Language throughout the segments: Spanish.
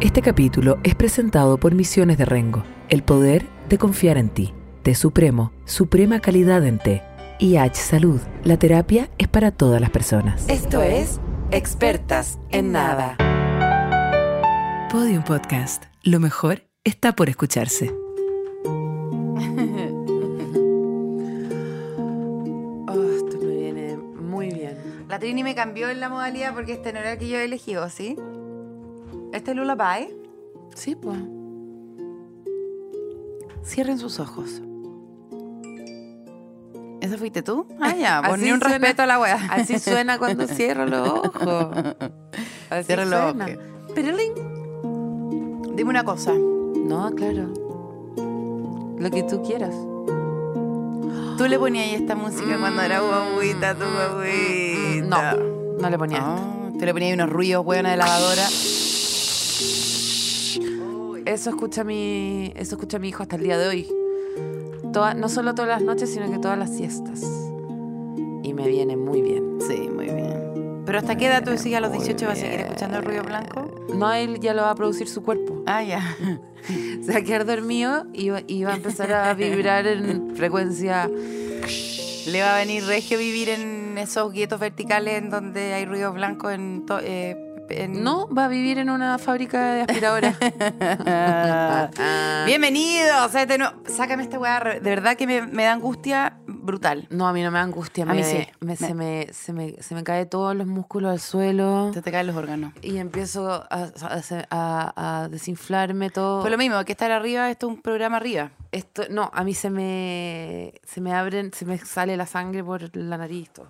Este capítulo es presentado por Misiones de Rengo, el poder de confiar en ti. Té Supremo, suprema calidad en té. IH Salud, la terapia es para todas las personas. Esto es Expertas en Nada. Podium Podcast. Lo mejor está por escucharse. Oh, esto me viene muy bien. La Trini me cambió en la modalidad porque este no era el que yo he elegido, ¿sí? Este es Lullaby. Sí, pues. Cierren sus ojos. ¿Ese fuiste tú? Ah, ya, Así poní un suena- respeto a la wea. Así suena cuando cierro los ojos. Así Cierra los suena. ojos. Pirulín. Dime una cosa. No, claro. Lo que tú quieras. Tú le ponías ahí esta música cuando era guaguita, tu guaguita. No, no le ponía esto. Ah, tú le ponías ahí unos ruidos, buena de lavadora. Eso escucha mi, eso escucha mi hijo hasta el día de hoy. Toda- no solo todas las noches, sino que todas las siestas. Y me viene muy bien. Sí, muy bien. ¿Pero hasta qué edad tú decís a los 18 vas a seguir escuchando el ruido blanco? No, él ya lo va a producir su cuerpo. Ah, ya. Se va a quedar dormido y va, y va a empezar a vibrar en frecuencia. Le va a venir regio vivir en esos guetos verticales en donde hay ruidos blancos en... to- eh, en- No, va a vivir en una fábrica de aspiradoras. Bienvenidos. a este nuevo- Sácame esta weá. De verdad que me, me da angustia brutal. No, a mí no me da angustia. A mí me- sí. me- Me- se, me, se, me, se me cae todos los músculos al suelo. Se te caen los órganos. Y empiezo a, a- a- a desinflarme todo. Fue lo mismo, que estar arriba, esto es un programa arriba. Esto, no, a mí se me, se me abren, se me sale la sangre por la nariz. Todo.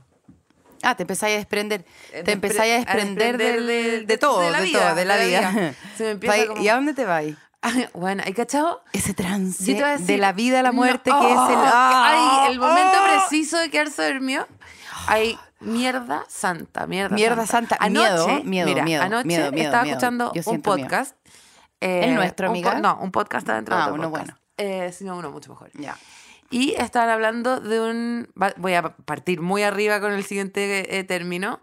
Ah, te empezáis a desprender. Eh, Te despre- empezáis a desprender, a desprender del- de- de, de- todo, de de, la todo, vida, de la de la vida. vida. Se me empieza como- ¿Y a dónde te vais? bueno, ¿hay cachado? Ese trance te a de decir- la vida a la No, muerte que es el... oh, ¡Ah! Ay, el momento ¡Oh! preciso de quedarse dormido. Hay mierda santa, mierda, Mierda santa, miedo, miedo, mira, miedo, anoche miedo, estaba miedo. escuchando un podcast. eh, ¿El nuestro, un amiga? po- no, un podcast adentro de Ah, otro uno podcast. bueno. Eh, sino uno mucho mejor. Ya. Y estaban hablando de un... Voy a partir muy arriba con el siguiente eh, término.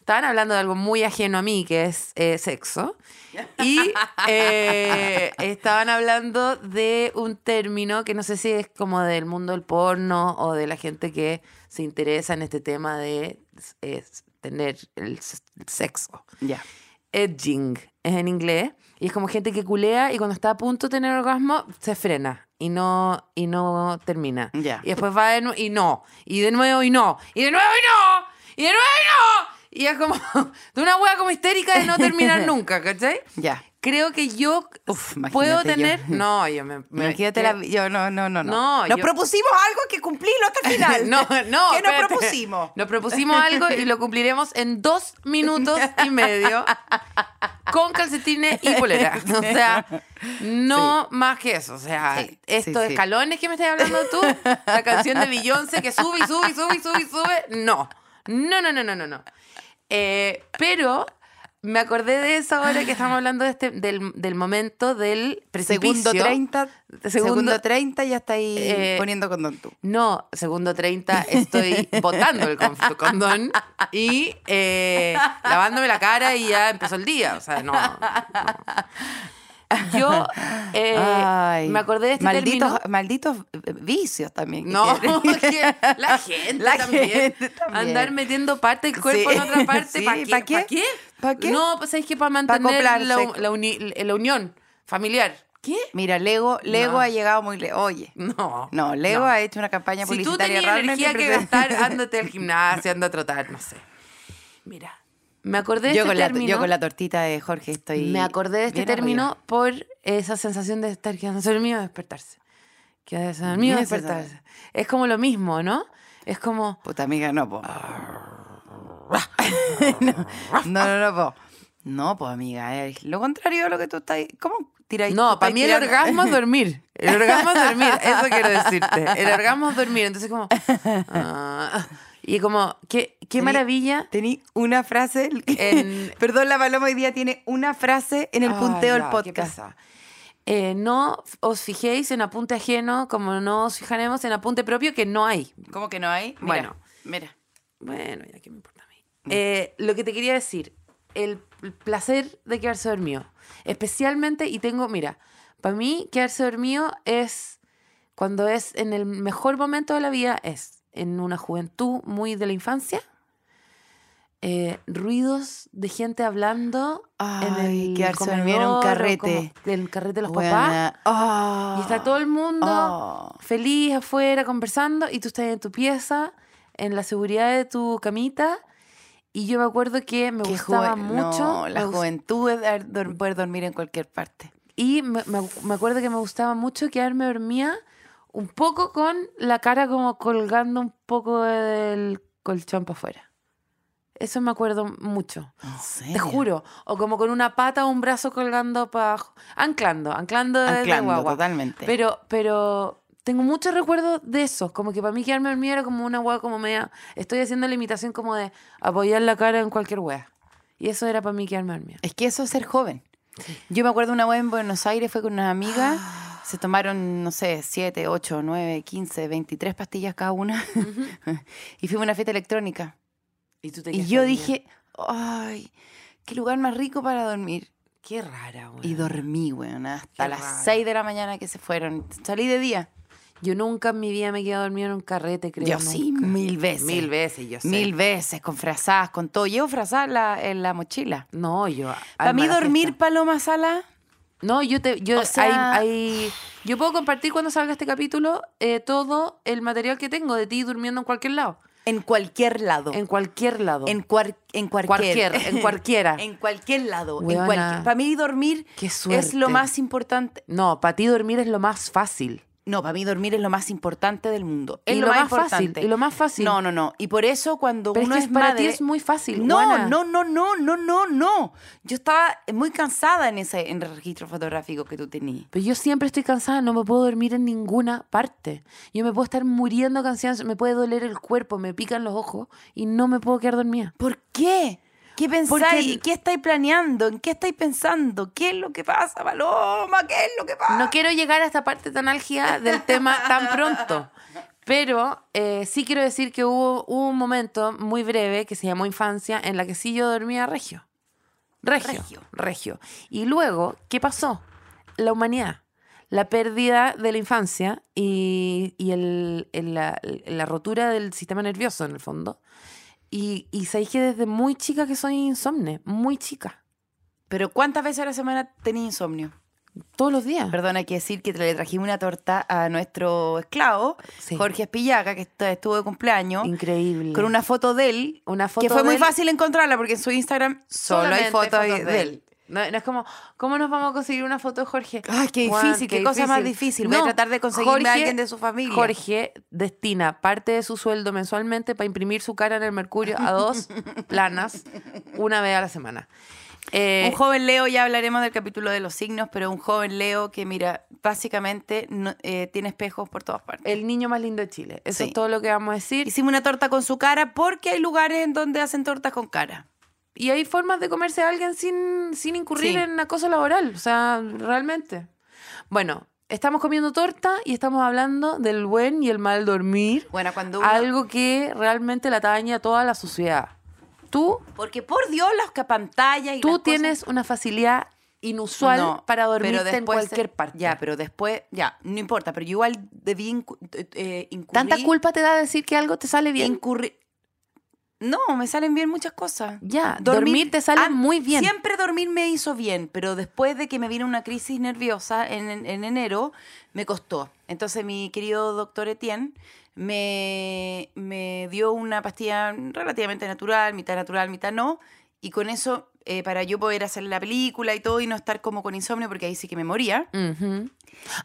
Estaban hablando de algo muy ajeno a mí, que es eh, sexo. Y eh, estaban hablando de un término que no sé si es como del mundo del porno o de la gente que se interesa en este tema de tener el sexo. Ya. Edging es en inglés. Y es como gente que culea y cuando está a punto de tener orgasmo se frena y no, y no termina. Ya. Y después va de nuevo y no. Y de nuevo y no. Y de nuevo y no. Y de nuevo y no. Y es como de una hueá como histérica de no terminar nunca, ¿cachai? Ya. Creo que yo Uf, puedo yo. tener. No, yo me. me- Imagínate la... Yo, no, no, no, no. No, Nos yo- propusimos algo que cumplirlo hasta el final. No, no. ¿Qué nos propusimos? Nos propusimos algo y lo cumpliremos en dos minutos y medio con calcetines y polera. O sea, no más que eso. O sea, Sí, estos sí. escalones que me estás hablando tú, la canción de Beyoncé que sube y sube y sube y sube y sube, no. No, no, no, no, no, no. Eh, pero me acordé de eso ahora que estamos hablando de este, del, del momento del precipicio. Segundo 30, Segundo- segundo 30 ya está ahí Eh, poniendo condón tú. No, segundo 30 estoy botando el con- condón y eh, lavándome la cara y ya empezó el día. O sea, no. no. Yo eh, Ay, me acordé de este malditos, término. malditos vicios también. No, que la gente La también. gente también. Andar metiendo parte del cuerpo Sí. en otra parte. Sí, ¿Para qué? ¿pa' qué? ¿Pa' qué? ¿Pa' qué? No, pues es que para mantener acoplarse. la, la uni- la unión familiar. ¿Qué? Mira, Lego, Lego No. ha llegado muy lejos. Oye, No. no, Lego no. ha hecho una campaña Si tú publicitaria tenías realmente energía que gastar, ándate al gimnasio, anda a trotar, no sé. Mira, me acordé de yo, este con la, término. yo con la tortita de Jorge estoy. me acordé de este término por esa sensación de estar quedándose dormido y despertarse. Quedándose dormido y despertarse. Es como lo mismo, ¿no? Es como. Puta amiga, no, po. No, no, no, no, po. No, pues amiga, es lo contrario de lo que tú estás. ¿Cómo tiráis? No, para mí el orgasmo es dormir. El orgasmo es dormir, eso quiero decirte. El orgasmo es dormir. Entonces, como. ah, y como, qué, qué Tení- maravilla. Tení una frase. En- Perdón, la paloma hoy día tiene una frase en el punteo del podcast. Eh, no os fijéis en apunte ajeno como no os fijaremos en apunte propio que no hay. ¿Cómo que no hay? Mira, Bueno. Mira. Bueno, ya que me importa a. Eh, lo que te quería decir, el, el placer de quedarse dormido. Especialmente, y tengo, mira, para mí quedarse dormido es cuando es en el mejor momento de la vida, es en una juventud muy de la infancia. eh, ruidos de gente hablando en Ay, el quedarse comedor, dormido en un carrete. como del carrete de los papás. Buena. Ah. Y está todo el mundo Oh. feliz afuera conversando y tú estás en tu pieza, en la seguridad de tu camita. Y yo me acuerdo que me gustaba mucho. No, la gust- juventud es poder dormir en cualquier parte. Y me, me- me acuerdo que me gustaba mucho quedarme dormida un poco con la cara como colgando un poco del colchón para afuera. Eso me acuerdo mucho. ¿En Te juro. O como con una pata o un brazo colgando para abajo. Anclando, anclando de, de Anclando, guagua. totalmente. Pero, pero tengo muchos recuerdos de eso. Como que para mí quedarme dormida era como una hueá como media. Estoy haciendo la imitación como de apoyar la cara en cualquier hueá. Y eso era para mí quedarme dormida. Es que eso es ser joven. Yo me acuerdo una vez en Buenos Aires, fue con unas amigas, se tomaron, no sé, 7, 8, 9, 15, 23 pastillas cada una y fuimos a una fiesta electrónica. Y, tú te Y yo dormida. dije, ay, qué lugar más rico para dormir. Qué rara, güey. Y dormí, weón, hasta Qué las raro. 6 de la mañana que se fueron. Salí de día. Yo nunca en mi vida me he quedado dormida en un carrete, creo. yo sí, mil veces. Mil veces, yo sé. Mil veces, con frazadas, con todo. Llevo frazadas en la, en la mochila. No, yo. Para mí dormir, fiesta. Paloma Sala, No, yo te. Yo, O sea- hay- hay- yo puedo compartir cuando salga este capítulo eh, todo el material que tengo de ti durmiendo en cualquier lado. en cualquier lado. En cualquier lado. En, cuar- en cualquier. Cualquier, en cualquiera. en cualquier lado. En Weona. cualquier. Para mí dormir es lo más importante. No, para ti dormir es lo más fácil. No, para mí dormir es lo más importante del mundo. Es Y lo, lo más, más fácil, y lo más fácil. No, no, no. Y por eso cuando Pero es uno que es, para madre, ti es muy fácil. No, no, no, no, no, no, no. Yo estaba muy cansada en ese en el registro fotográfico que tú tenías. Pero yo siempre estoy cansada, no me puedo dormir en ninguna parte. Yo me puedo estar muriendo cansancio, me puede doler el cuerpo, me pican los ojos y no me puedo quedar dormida. ¿Por qué? ¿Qué pensáis? ¿Qué estáis planeando? ¿En qué estáis pensando? ¿Qué es lo que pasa, Paloma? ¿Qué es lo que pasa? No quiero llegar a esta parte tan álgida del tema tan pronto. Pero eh, sí quiero decir que hubo, hubo un momento muy breve que se llamó infancia en la que sí yo dormía regio. Regio. Regio. Regio. Y luego, ¿qué pasó? La humanidad. La pérdida de la infancia y, y el- el- la, la rotura del sistema nervioso, en el fondo. Y, y sabéis que desde muy chica que soy insomne, muy chica. Pero ¿cuántas veces a la semana tenías insomnio? Todos los días. Perdón, hay que decir que le trajimos una torta a nuestro esclavo, Sí. Jorge Espillaga, que est- estuvo de cumpleaños, Increíble. con una foto de él, Una foto que fue de muy él. fácil encontrarla porque en su Instagram solo hay fotos fotos de, él. No, no es como, ¿cómo nos vamos a conseguir una foto de Jorge? Ay, qué Juan, difícil, qué, cosa más difícil. Voy a tratar de conseguirme Jorge- a alguien de su familia. Jorge destina parte de su sueldo mensualmente para imprimir su cara en el Mercurio a dos planas una vez a la semana. Eh, Un joven Leo, ya hablaremos del capítulo de los signos, pero un joven Leo que, mira, básicamente no- eh, tiene espejos por todas partes. el niño más lindo de Chile. Eso Sí. es todo lo que vamos a decir. Hicimos una torta con su cara porque hay lugares en donde hacen tortas con cara. Y hay formas de comerse a alguien sin, sin incurrir Sí. en acoso laboral. O sea, realmente. Bueno, estamos comiendo torta y estamos hablando del buen y el mal dormir. Bueno, cuando uno- Algo que realmente la atañe a toda la sociedad. Tú, Porque por Dios, las que pantallas y tú las cosas- tienes una facilidad inusual No, para pero dormirte en cualquier parte. Ya, pero después, ya, no importa, pero yo igual debí eh, eh, incurrir. ¿Tanta culpa te da decir que algo te sale bien? incurrir- No, me salen bien muchas cosas. Ya, dormir te sale muy bien. Siempre dormir me hizo bien, pero después de que me vino una crisis nerviosa en, en- en enero, me costó. Entonces mi querido doctor Etienne me, me dio una pastilla relativamente natural, mitad natural, mitad no, y con eso, eh, para yo poder hacer la película y todo y no estar como con insomnio, porque ahí sí que me moría. Ujú.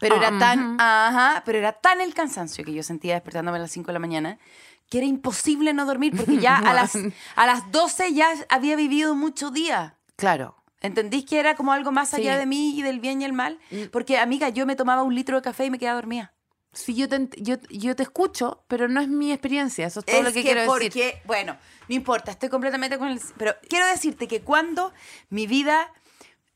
Pero Ah, era tan, ujú. ajá, pero era tan el cansancio que yo sentía despertándome a las 5 de la mañana que era imposible no dormir porque ya a las, a las 12 ya había vivido mucho día. Claro. ¿Entendís que era como algo más allá Sí. de mí y del bien y el mal? Mm. Porque, amiga, yo me tomaba un litro de café y me quedaba dormida. Sí, yo te, yo, yo te escucho, pero no es mi experiencia. Eso es todo lo que, quiero porque, decir. bueno, no importa, estoy completamente con el... Pero quiero decirte que cuando mi vida...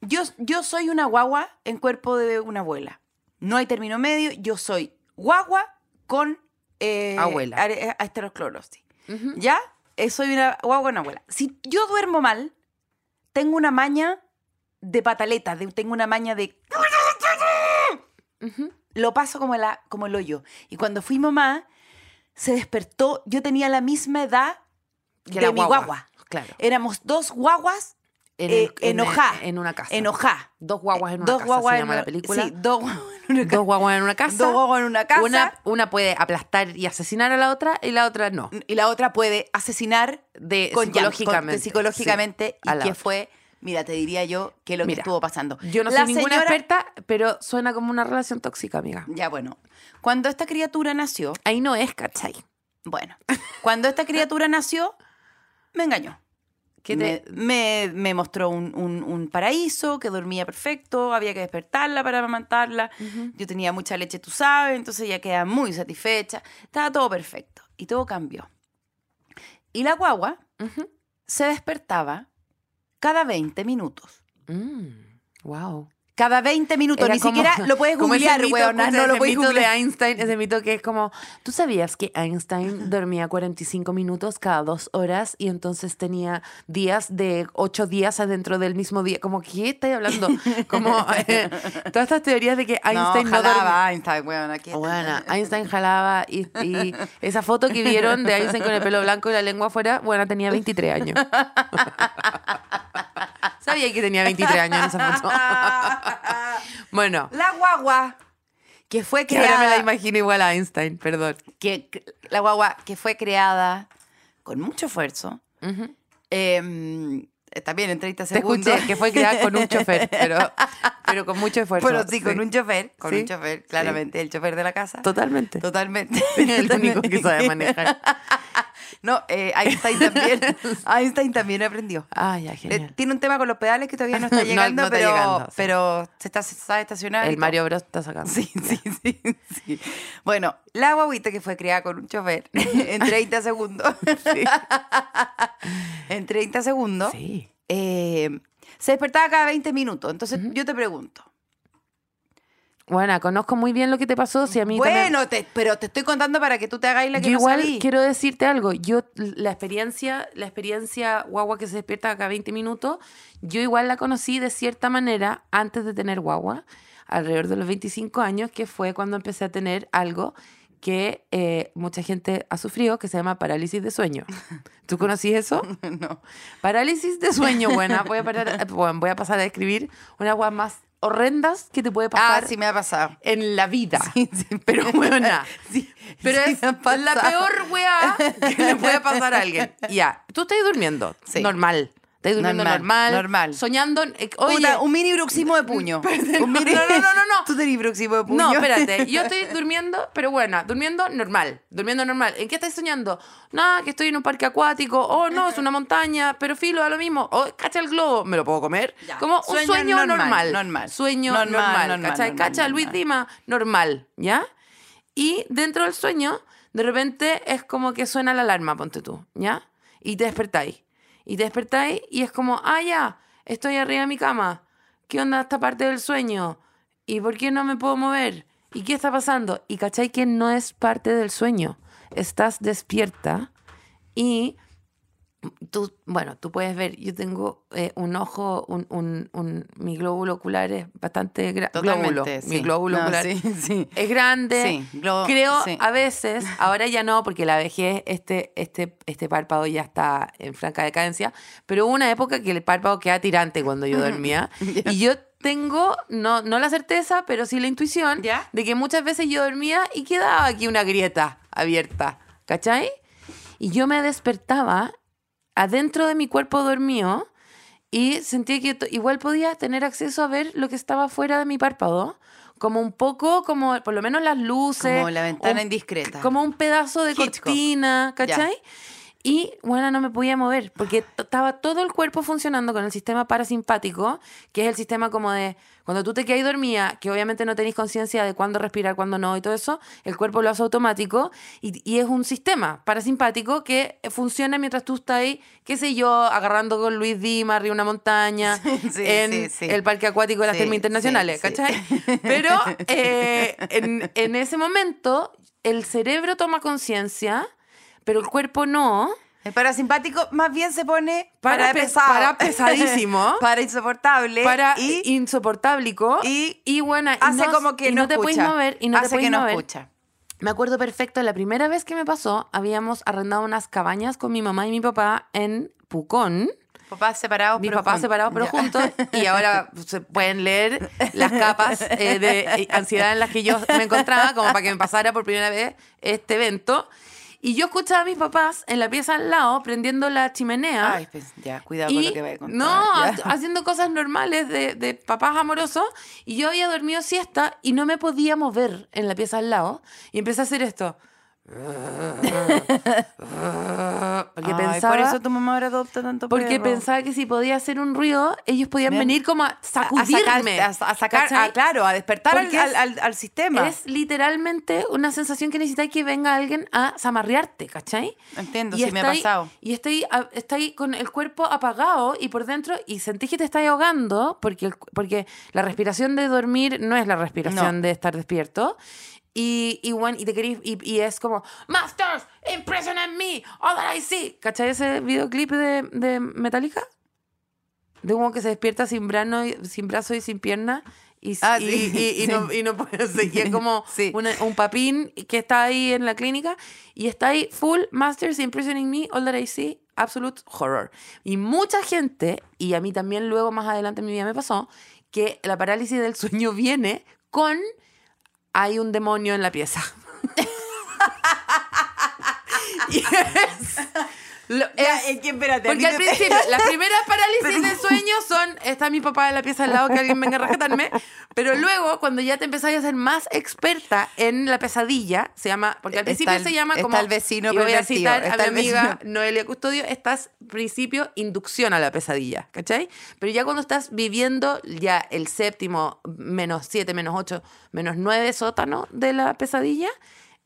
Yo, yo soy una guagua en cuerpo de una abuela. No hay término medio, yo soy guagua con... eh, Abuela. are- Aterosclerosis. Ujú. ¿Ya? Eh, soy una guagua con abuela. Si yo duermo mal, tengo una maña de pataleta, de- tengo una maña de... Lo paso como, la, como el hoyo. Y cuando fui mamá, se despertó, yo tenía la misma edad Que de la mi guagua. guagua. Claro. Éramos dos guaguas En, eh, en- enojá. en una casa. enojá. Dos guaguas en una dos casa. guaguas se en llama una- la película. Sí, dos guaguas una Dos guaguas en una casa. Dos guaguas en una casa. Una, una puede aplastar y asesinar a la otra y la otra no. y la otra puede asesinar De con psicológicamente. con- psicológicamente sí, y la que otra. fue, mira, te diría yo que lo que estuvo pasando. Yo no La soy ninguna señora- experta, pero suena como una relación tóxica, amiga. Ya, bueno. Cuando esta criatura nació, Ahí no es, ¿cachai? bueno, cuando esta criatura nació, me engañó. ¿Qué me, te- me- me mostró un, un- un paraíso que dormía perfecto, había que despertarla para amamantarla. Yo tenía mucha leche, tú sabes, entonces ella queda muy satisfecha. Estaba todo perfecto y todo cambió. Y la guagua se despertaba cada 20 minutos. Mm, wow. Cada 20 minutos, Era ni como- siquiera lo puedes como ese googlear, mito, weona, escucha, no lo ese puedes mito de googlear. Einstein, ese mito que es como, ¿tú sabías que Einstein dormía 45 minutos cada dos horas y entonces tenía días de ocho días adentro del mismo día? Como, ¿qué estás hablando? Como eh, todas estas teorías de que Einstein no, no, dormía. jalaba Einstein, weona, aquí. Bueno, Einstein jalaba y, y esa foto que vieron de Einstein con el pelo blanco y la lengua afuera, bueno, tenía 23 años. Sabía que tenía 23 años en esa foto. Bueno, La guagua que fue que ahora me la creada, imagino igual a Einstein, perdón. que, la guagua que fue creada con mucho esfuerzo, eh, también en 30 Te segundos. escuché que fue creada con un chofer, pero, pero con mucho esfuerzo. Bueno, sí, con un chofer, con Sí. un chofer, claramente, el chofer de la casa. Totalmente. Totalmente. El único que sabe manejar. No, eh, Einstein también. Einstein también aprendió. Ah, ya, Eh, tiene un tema con los pedales que todavía no está llegando, no pero, llegando, sí. pero se está se sabe estacionar. El. Mario Bros está sacando. Sí, sí, sí, sí. Bueno, la guaguita que fue criada con un chofer en 30 segundos. en 30 segundos. Sí. eh, se despertaba cada 20 minutos. Entonces yo te pregunto. Bueno, conozco muy bien lo que te pasó. Si a mí también- Bueno, te- pero te estoy contando para que tú te hagáis la que Yo no igual quiero decirte algo. Yo la experiencia, la experiencia guagua que se despierta cada 20 minutos, yo igual la conocí de cierta manera antes de tener guagua, alrededor de los 25 años, que fue cuando empecé a tener algo que eh, mucha gente ha sufrido, que se llama parálisis de sueño. ¿Tú conocís eso? no. Parálisis de sueño, buena. Voy a, parar, bueno, voy a pasar a describir una guagua más horrendas que te puede Ah, pasar sí me ha pasado. en la vida. Sí, sí, Pero buena. Sí, Pero es la peor weá que le puede pasar a alguien. Ya, tú estás durmiendo. Sí. Normal. Estás durmiendo Normal, normal. normal. Soñando. eh, Oye. Puta, un mini bruxismo de puño. Un mini- no, no, no, no, no. Tú tenés bruxismo de puño. No, espérate. Yo estoy durmiendo, pero bueno, durmiendo normal. Durmiendo normal. ¿En qué estás soñando? Nada, que estoy en un parque acuático. Oh, no, es una montaña. Pero filo, da lo mismo. Oh, cacha el globo. ¿Me lo puedo comer? Ya. Como un Sueño normal. normal, normal. Sueño Normal, normal. normal, Cacha Luis. Dima, normal. ¿Ya? Y dentro del sueño, de repente es como que suena la alarma, ponte tú. ¿Ya? Y te despertáis. Y te despertáis y es como, ah, ya, estoy arriba de mi cama. ¿Qué onda esta parte del sueño? ¿Y por qué no me puedo mover? ¿Y qué está pasando? Y cachai que no es parte del sueño. Estás despierta y tú, bueno, tú puedes ver, yo tengo eh, un ojo, un, un, un- mi glóbulo ocular es bastante grande. Totalmente, Mi sí. glóbulo No, ocular sí, sí. es grande. Sí, glo- Creo sí. a veces, ahora ya no, porque la vejez, este, este, este párpado ya está en franca decadencia, pero hubo una época que el párpado queda tirante cuando yo dormía. y yo tengo, no, no la certeza, pero sí la intuición de que muchas veces yo dormía y quedaba aquí una grieta abierta. ¿Cachai? Y yo me despertaba adentro de mi cuerpo dormido y sentía que igual podía tener acceso a ver lo que estaba fuera de mi párpado, como un poco, como por lo menos las luces. Como la ventana un- indiscreta. Como un pedazo de Hitchcock. cortina, ¿cachai? Y bueno, no me podía mover porque estaba todo el cuerpo funcionando con el sistema parasimpático, que es el sistema como de cuando tú te quedas dormida, que obviamente no tenéis conciencia de cuándo respirar, cuándo no y todo eso, el cuerpo lo hace automático y, y es un sistema parasimpático que funciona mientras tú estás ahí, qué sé yo, agarrando con Luis Dima arriba una montaña, Sí, en sí, sí. el Parque Acuático de las Termas Internacionales. ¿cachai? Pero eh, en, en ese momento el cerebro toma conciencia, pero el cuerpo no. El parasimpático más bien se pone Para para, pe- pesado. para pesadísimo. para insoportable. para y insoportáblico y bueno y hace no- como que y no, no te puedes mover y no te hace puedes que no mover. escucha. Me acuerdo perfecto, la primera vez que me pasó, habíamos arrendado unas cabañas con mi mamá y mi papá en Pucón. Papás separados, Mis pero papás juntos. separados pero juntos y ahora se pueden leer las capas eh, de ansiedad en las que yo me encontraba como para que me pasara por primera vez este evento. Y yo escuchaba a mis papás en la pieza al lado prendiendo la chimenea. Ay, pues, ya, cuidado con y lo que voy a contar. no, ya. haciendo cosas normales de, de papás amorosos. Y yo había dormido siesta y no me podía mover en la pieza al lado. Y empecé a hacer esto. Porque Ay, pensaba, por eso tu mamá ahora adopta tanto porque perro. pensaba que si podía hacer un ruido, ellos podían Bien. venir como a a sacudirme. sacar, a, a sacar ¿cachai? a- claro, a despertar al, Porque es- al- al- al sistema. Es literalmente una sensación que necesitas que venga alguien a zamarrearte, ¿cachai? Entiendo, Y sí me ha pasado. Y estoy, estáis con el cuerpo apagado y por dentro y sentís que te estáis ahogando porque, porque la respiración de dormir no es la respiración No. de estar despierto. Y, y, bueno, y, te querís- y, y es como, Masters, imprison on me, all that I see. ¿Cachai ese videoclip de, de Metallica? De uno que se despierta sin, brano, sin brazo y sin pierna. Y, Ah, y, sí, y- y no, y no puede es como Sí. una- un papín que está ahí en la clínica y está ahí full Masters Imprisoning Me, All That I See, Absolute Horror. Y mucha gente, y a mí también luego más adelante en mi vida me pasó, que la parálisis del sueño viene con hay un demonio en la pieza. lo- Ya, es- es que espérate, porque al principio, las primeras parálisis de sueño son, está mi papá en la pieza al lado, que alguien venga a rescatarme, pero luego, cuando ya te empezás a ser más experta en la pesadilla, se llama, porque al Está principio el- se llama está como, el vecino y voy a citar a está mi amiga. Noelia Custodio, estás principio inducción a la pesadilla, ¿cachai? Pero ya cuando estás viviendo ya el séptimo, menos siete, menos ocho, menos nueve sótano de la pesadilla,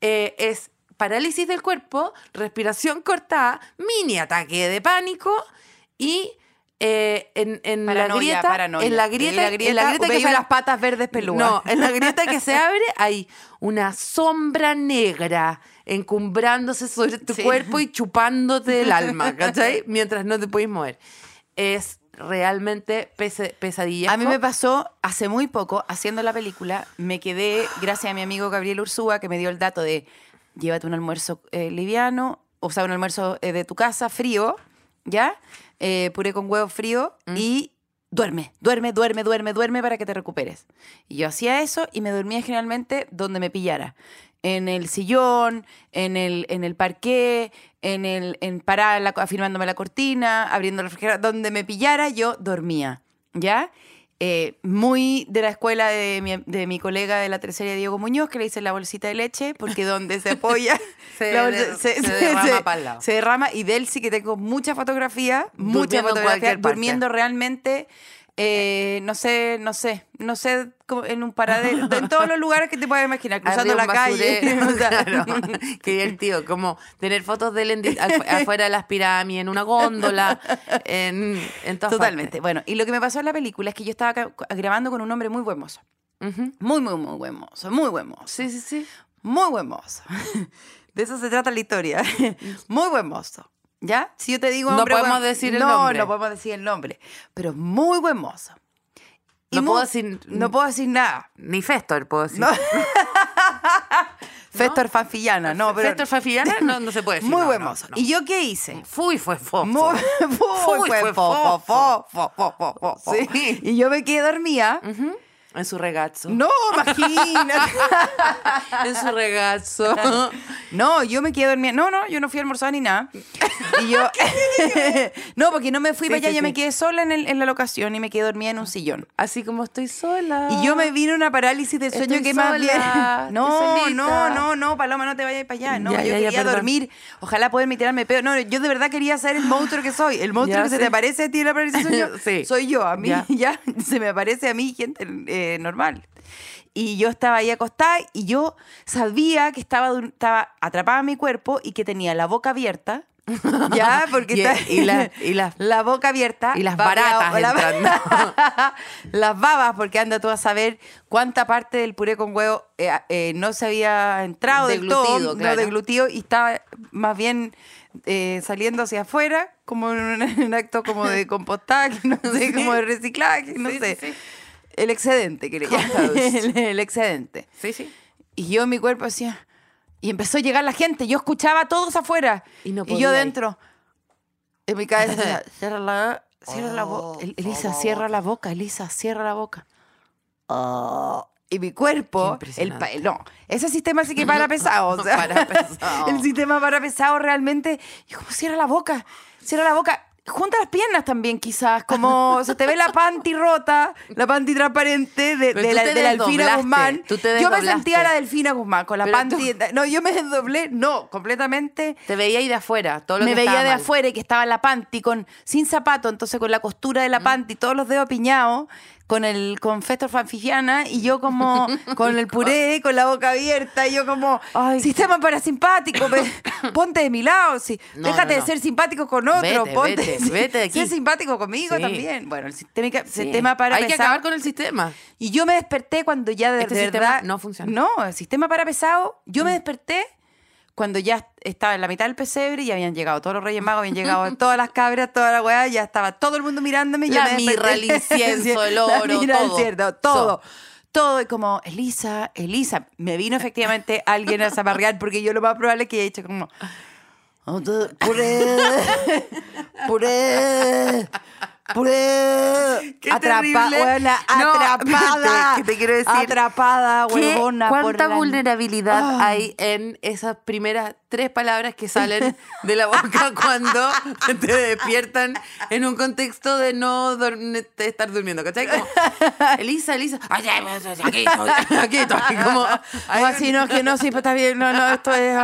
eh, es parálisis del cuerpo, respiración cortada, mini ataque de pánico y eh, en, en la grieta, paranoia. en la grieta, la grieta, en la grieta que se- unas patas verdes peludas. no, en la grieta que se abre hay una sombra negra encumbrándose sobre tu Sí. cuerpo y chupándote el alma, ¿cachai? Mientras no te puedes mover. Es realmente pesadilla. A mí me pasó hace muy poco, haciendo la película, me quedé, gracias a mi amigo Gabriel Ursúa, que me dio el dato de llévate un almuerzo eh, liviano, o sea, un almuerzo eh, de tu casa frío, ¿ya? Eh, puré con huevo frío y duerme, duerme, duerme, duerme, duerme para que te recuperes. Y yo hacía eso y me dormía generalmente donde me pillara. En el sillón, en el, en el parqué, en el, en parar la, afirmándome la cortina, abriendo el refrigerador, donde me pillara, yo dormía. ¿Ya? Eh, muy de la escuela de mi, de mi colega de la tercera, Diego Muñoz, que le dice la bolsita de leche, porque donde se apoya, Se derrama pa'l lado. se derrama. Y de él sí que tengo mucha fotografía, mucha Durmiendo en fotografía, cualquier parte. durmiendo realmente, eh, no sé, no sé, no sé, como en un paradero, en todos los lugares que te puedas imaginar, cruzando la calle. o sea, claro. Qué divertido, como tener fotos de él en afuera de las pirámides, en una góndola, en, en todas Totalmente. Bueno, y lo que me pasó en la película es que yo estaba grabando con un hombre muy buen mozo. Muy, muy, muy buen mozo. Muy buen mozo. Sí, sí, sí. Muy buen mozo. De eso se trata la historia. Muy buen mozo. ¿Ya? Si yo te digo No hombre podemos buen- decir el no, nombre. No, podemos decir el nombre. Pero muy buen mozo. No muy- puedo decir- No puedo decir nada. Ni Festor, puedo decir. No. Festor Fanfillana, no, pero. Festor Fafillana no, no se puede decir. Muy no, buen no, mozo. no. ¿Y yo qué hice? Fui, fue fofo. Muy, Fui, fue fue fo, fo, fofo. fo, fo, fo. Sí. Y yo me quedé dormida. Ujú. En su regazo. No, imagínate. En su regazo. No, yo me quedé dormida. No, no, yo no fui a almorzar ni nada. Y yo. no, porque no me fui Sí, para allá, sí, yo sí. me quedé sola en, el- en la locación y me quedé dormida en un sillón. Así como estoy sola. Y yo me vino una parálisis de sueño Estoy que más bien. sola, No, no, no, no, Paloma, no te vayas para allá. No, Ya, yo ya, quería dormir. Ojalá poderme tirarme peo. No, yo de verdad quería ser el monstruo que soy. El monstruo que se te aparece a ti en la parálisis de sueño. Sí. Soy yo. A mí Ya. ya. se me aparece a mí gente eh, normal. Y yo estaba ahí acostada y yo sabía que estaba, estaba atrapada en mi cuerpo y que tenía la boca abierta. Ya, porque Y- está- y la- y las- la boca abierta. y las baratas la- entrando. las babas, porque anda tú a saber cuánta parte del puré con huevo eh, eh, no se había entrado del todo, Deglutido, no claro. deglutido, y estaba más bien eh, saliendo hacia afuera, como en un, en un acto como de compostaje, no sé, como de reciclaje, no Sí, sé. sí, sí. El excedente, que le llaman. el, el excedente. Sí, sí. Y yo, mi cuerpo hacía... Y empezó a llegar la gente. Yo escuchaba a todos afuera. Y no yo podía ir. dentro. En mi cabeza decía, cierra la, cierra la boca. Elisa, cierra la boca. Elisa, cierra la boca. Oh. Y mi cuerpo, el no, ese sistema sí que para pesado. o sea, Para pesado. El sistema para pesado realmente. Y como cierra la boca, cierra la boca. Junta las piernas también, quizás. Como se te ve la panty rota, la panty transparente de, la, de la Delfina Guzmán. yo me sentía la Delfina Guzmán con la Pero panty. No, yo me desdoblé, no, completamente Te veía ahí de afuera, todo lo me que veía de mal. afuera y que estaba la panty con sin zapato, entonces con la costura de la panty, todos los dedos piñados, con el con Festor Fanfifiana y yo como con el puré, con la boca abierta, y yo como Ay, sistema parasimpático, ponte de mi lado, sí, No, déjate no, de ser simpático con otro, Vete, ponte, vete, sí, vete de aquí. sé simpático conmigo Sí. también. Bueno, el sistema, Sí. sistema para Hay que acabar con el sistema. Y yo me desperté cuando ya de, Este de verdad. no funciona. No, el sistema para pesado. Yo Mm. me desperté cuando ya estaba en la mitad del pesebre y habían llegado todos los Reyes Magos, habían llegado todas las cabras, toda la weá, ya estaba todo el mundo mirándome. yo La mirra, el incienso, el La oro, mirra, el todo. cierto, todo. Todo, y como, Elisa, Elisa, me vino efectivamente alguien a zaparrear porque yo lo más probable es que haya dicho como, "Oh, puré, puré, Qué atrapa, huevona, No, atrapada, ¿qué te quiero decir? atrapada, ¿Qué- huevona, por ¿Cuánta la- vulnerabilidad Ay. hay en esas primeras tres palabras que salen de la boca cuando te despiertan en un contexto de no de estar durmiendo? ¿Cachai? Como, Elisa, Elisa, aquí estoy, aquí estoy. Como, así no, que no, sí, pues está bien, no, no, esto es,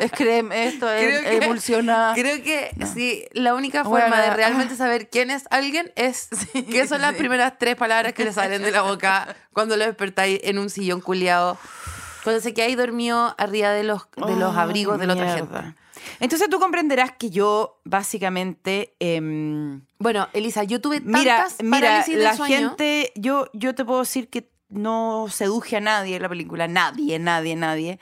es creme, esto es Creo que-. Creo que sí, la única forma Bueno, de realmente saber quién es alguien es qué son las primeras tres palabras que le salen de la boca cuando lo despertáis en un sillón culiado. Cuando se queda ahí dormido arriba de los, de los Ay, abrigos de la otra gente. Entonces tú comprenderás que yo básicamente... em, Bueno, Elisa, yo tuve mira, tantas mira, parálisis del la sueño. gente, yo, yo te puedo decir que no seduje a nadie en la película, nadie, nadie, nadie.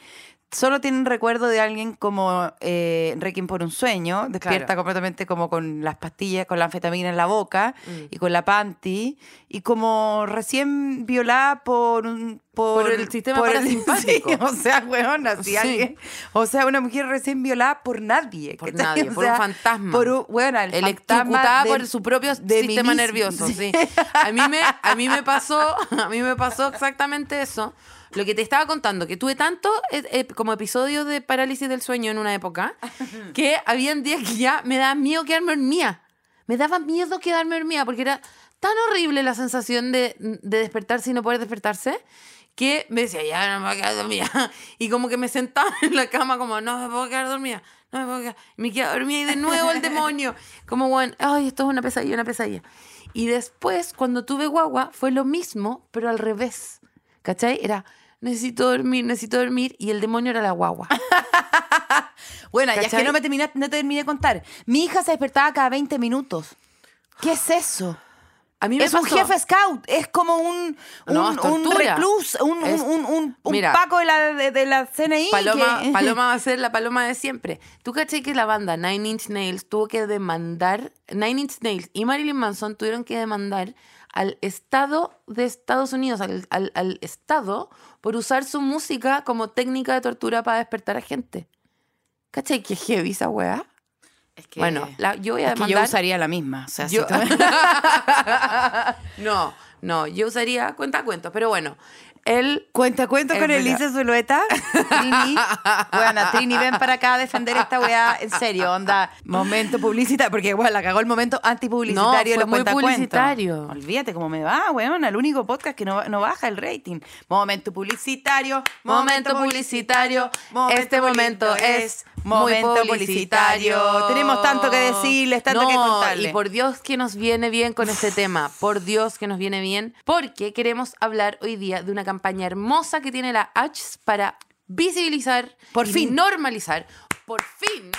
Solo tienen recuerdo de alguien como eh, Requiem por un sueño, despierta Claro. completamente como con las pastillas, con la anfetamina en la boca Mm. y con la panty, y como recién violada por un... Por, Por el sistema parasimpático. Sí, o sea, weona, si Sí. alguien... O sea, una mujer recién violada por nadie. Por nadie, O por un fantasma. Por un, weona, el electrocutada por su propio de sistema nervioso. Sí. Sí. A mí me, a mí me pasó, a mí me pasó exactamente eso. Lo que te estaba contando, que tuve tanto eh, eh, como episodios de parálisis del sueño en una época, que habían días que ya me daba miedo quedarme dormida. Me daba miedo quedarme dormida porque era tan horrible la sensación de, de despertarse y no poder despertarse que me decía, ya no me voy a quedar dormida. Y como que me sentaba en la cama como, no me puedo quedar dormida, no me puedo quedar. Y me quedaba dormida y de nuevo el demonio. Como, bueno, ay, esto es una pesadilla, una pesadilla. Y después, cuando tuve guagua, fue lo mismo, pero al revés. ¿Cachai? Era, necesito dormir, necesito dormir. Y el demonio era la guagua. Bueno, ya es que no me terminé, no te terminé de contar. Mi hija se despertaba cada 20 minutos. ¿Qué es eso? A mí me Es un jefe scout, es como un, un, No, un un, un- Es- un, un- un Mira. paco de la, de, de la CNI. Paloma, que- Paloma va a ser la paloma de siempre. ¿Tú caché que la banda Nine Inch Nails tuvo que demandar, Nine Inch Nails y Marilyn Manson tuvieron que demandar al Estado de Estados Unidos, al, al- al Estado, por usar su música como técnica de tortura para despertar a gente? ¿Cachai que heavy esa weá? Es que- Bueno, la- yo voy a es que yo usaría la misma. O sea, si Yo- tú- no, no, yo usaría cuenta cuentos, pero bueno, él... Cuenta cuento con. Elisa Zulueta. Trini. Bueno, Trini, ven para acá a defender esta weá. En serio, onda. Momento publicitario. Porque, bueno, la cagó el momento antipublicitario No, de fue los muy publicitario. Olvídate cómo me va, weón. El único podcast que no, no baja el rating. Momento publicitario. Momento publicitario. Este momento es Momento publicitario. publicitario. Tenemos tanto que decirles, tanto que contarles. Y por Dios que nos viene bien con este tema. Por Dios que nos viene bien. Porque queremos hablar hoy día de una campaña hermosa que tiene la H para visibilizar Por y fin. normalizar por fin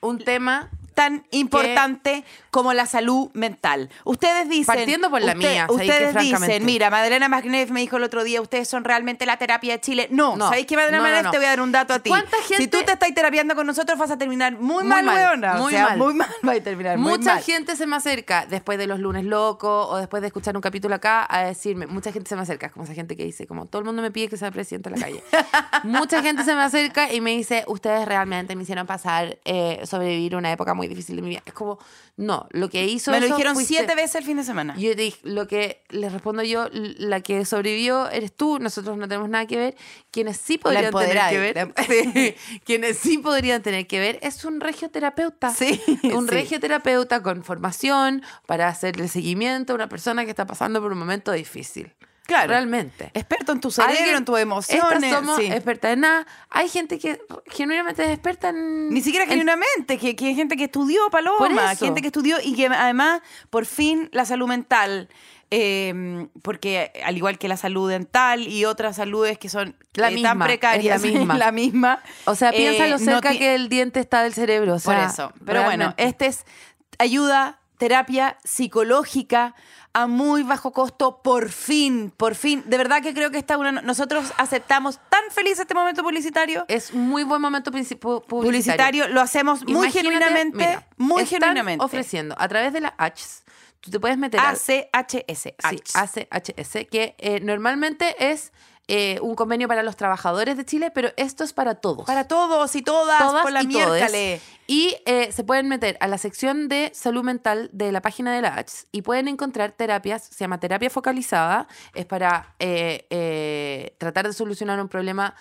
un tema tan importante como la salud mental. Ustedes dicen... Partiendo por la usted- mía, ¿sabéis que Ustedes francamente? dicen, mira, Madalena Magnev me dijo el otro día, ustedes son realmente la terapia de Chile. No, No, ¿sabéis qué, Madalena no, Magnev? no. Te voy a dar un dato a ti. ¿Cuánta Si gente- tú te estás terapiando con nosotros, vas a terminar muy, Muy mal, mal, weona. O muy sea, mal. muy mal va a terminar, muy Mucha mal. gente se me acerca después de los lunes locos o después de escuchar un capítulo acá a decirme, mucha gente se me acerca, como esa gente que dice, como todo el mundo me pide que sea presidente de la calle. mucha gente se me acerca y me dice, ustedes realmente me hicieron pasar, eh, sobrevivir una época muy difícil de mi vida. Es como, no, lo que hizo Me lo eso dijeron fuiste- siete veces el fin de semana. Yo dije, lo que les respondo yo, la que sobrevivió eres tú, nosotros no tenemos nada que ver. Quienes sí podrían tener que ver, la- sí, quienes sí podrían tener que ver, es un regioterapeuta. Sí, Un sí. regioterapeuta con formación para hacerle seguimiento a una persona que está pasando por un momento difícil. Claro. Realmente. Experto en tu cerebro, en tus emociones. Somos sí. expertas en nada. Hay gente que genuinamente es experta en. Ni siquiera en- genuinamente, que, que hay gente que estudió Paloma, gente que estudió y que además, por fin, la salud mental, eh, porque al igual que la salud dental y otras saludes que son La eh, misma, tan precarias, es la misma. la misma. O sea, piensa eh, lo no cerca que el diente está del cerebro. o Por eso. Pero bueno, este es ayuda, terapia psicológica a muy bajo costo, por fin, por fin. De verdad que creo que esta una. Nosotros aceptamos tan feliz este momento publicitario. Es muy buen momento publicitario. Publicitario, lo hacemos muy Imagínate, genuinamente. mira, muy están genuinamente. ofreciendo a través de la H, tú te puedes meter al- ACHS. sí, ACHS. ACHS, que eh, normalmente es eh, un convenio para los trabajadores de Chile, pero esto es para todos. Para todos y todas, todas por la y. Y eh, se pueden meter a la sección de salud mental de la página de la ACHS y pueden encontrar terapias, se llama terapia focalizada, es para eh, tratar de solucionar un problema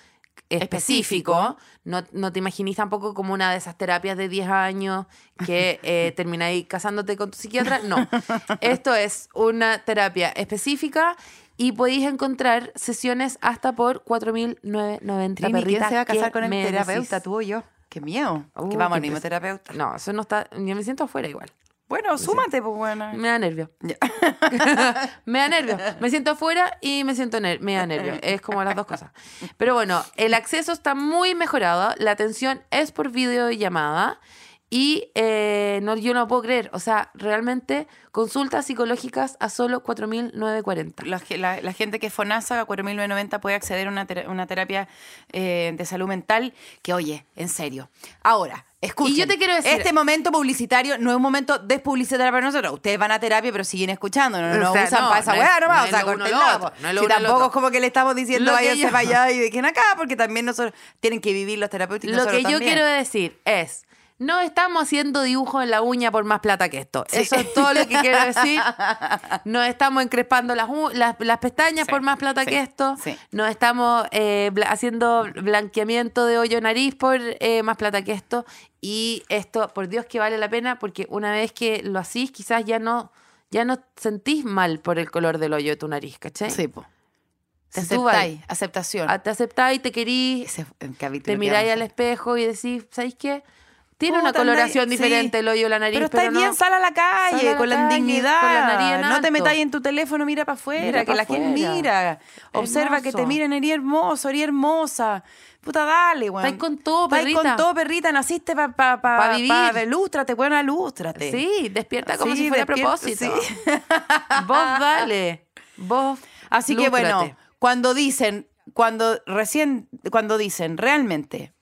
específico. No, no te imaginis tampoco como una de esas terapias de 10 años que eh, termináis casándote con tu psiquiatra. No. Esto es una terapia específica y podéis encontrar sesiones hasta por 4.990 Trini, ¿quién se va a casar ¿qué con el terapeuta, decís? tú o yo? Qué miedo. Uh, que vamos al mismo terapeuta. No, eso no está. Yo me siento afuera igual. Bueno, súmate, pues bueno. Me da nervio. Me da nervio. Me siento afuera y me siento ner me da nervio. Es como las dos cosas. Pero bueno, el acceso está muy mejorado. La atención es por videollamada. Y eh, no, yo no puedo creer. O sea, realmente consultas psicológicas a solo 4.940. La, la- la gente que es FONASA, a 4.990, puede acceder a una, tera- una terapia eh, de salud mental que, oye, en serio. Ahora, escuchen. Y yo te quiero decir- Este momento publicitario no es un momento despublicitario para nosotros. Ustedes van a terapia, pero siguen escuchando. No, no, O no sea, usan no, para esa no weá es- nomás. no o sea, po. no Si tampoco es como que le estamos diciendo váyanse para allá y dejen acá, porque también nosotros tienen que vivir los terapeutas Lo que yo también. quiero decir es, no estamos haciendo dibujo en la uña por más plata que esto. Eso es todo lo que quiero decir. No estamos encrespando las, las, las pestañas Sí, por más plata sí, que esto. No estamos eh, bla- haciendo blanqueamiento de hoyo nariz por eh, más plata que esto. Y esto, por Dios que vale la pena, porque una vez que lo hacís, quizás ya no, ya no sentís mal por el color del hoyo de tu nariz, ¿cachai? Sí, po. Te aceptáis, aceptación. Ah, Te aceptáis, te querís, te miráis a al espejo y decís, ¿sabéis qué? Tiene una coloración diferente sí. el hoyo de la nariz, Pero pero, estáis no- bien, sal a la calle, Sal a la con la calle, indignidad. con la nariz en no te metáis en tu teléfono, mira para afuera, Mira que pa' la gente mira. Observa que te miren, eres hermoso, eres hermosa. Puta, dale, weón. Estáis con todo, Estáis perrita. con todo, perrita. Naciste para pa, pa, Pa vivir. pa- lústrate, buena, lústrate. Sí, despierta como Sí, si fuera a propósito. sí. Vos dale. Vos. Así que bueno, cuando dicen, cuando recién, cuando dicen realmente,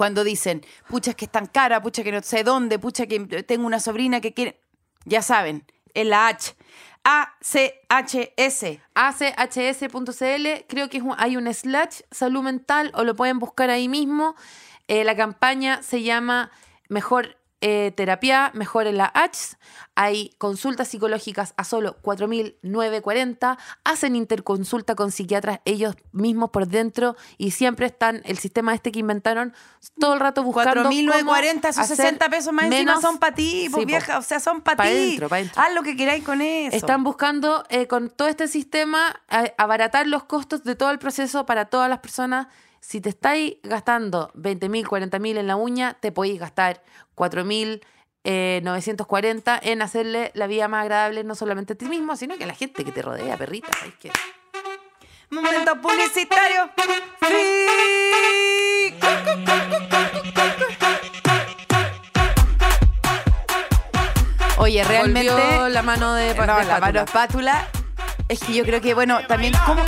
cuando dicen, pucha, es que es tan cara, pucha, que no sé dónde, pucha, que tengo una sobrina que quiere, ya saben, es la H. A-C-H-S. ACHS.cl, creo que es hay un slash salud mental o lo pueden buscar ahí mismo. Eh, la campaña se llama Mejor eh, Terapia, Mejor en la H. Hay consultas psicológicas a solo 4.940. Hacen interconsulta con psiquiatras ellos mismos por dentro y siempre están, el sistema este que inventaron, todo el rato buscando. 4.940, cómo esos hacer 60 pesos más encima menos- son para ti, pues Sí, po. vieja, o sea, son para Pa' ti. pa'. Haz lo que queráis con eso. Están buscando eh, con todo este sistema a- abaratar los costos de todo el proceso para todas las personas. Si te estáis gastando 20 mil, 40 mil en la uña, te podéis gastar 4 mil. 940 en hacerle la vida más agradable no solamente a ti mismo, sino que a la gente que te rodea, perrita. ¿sabes qué? Momento publicitario. Oye, realmente. Volvió la mano de, no, la mano espátula. espátula. Es que yo creo que, bueno, también. ¿cómo?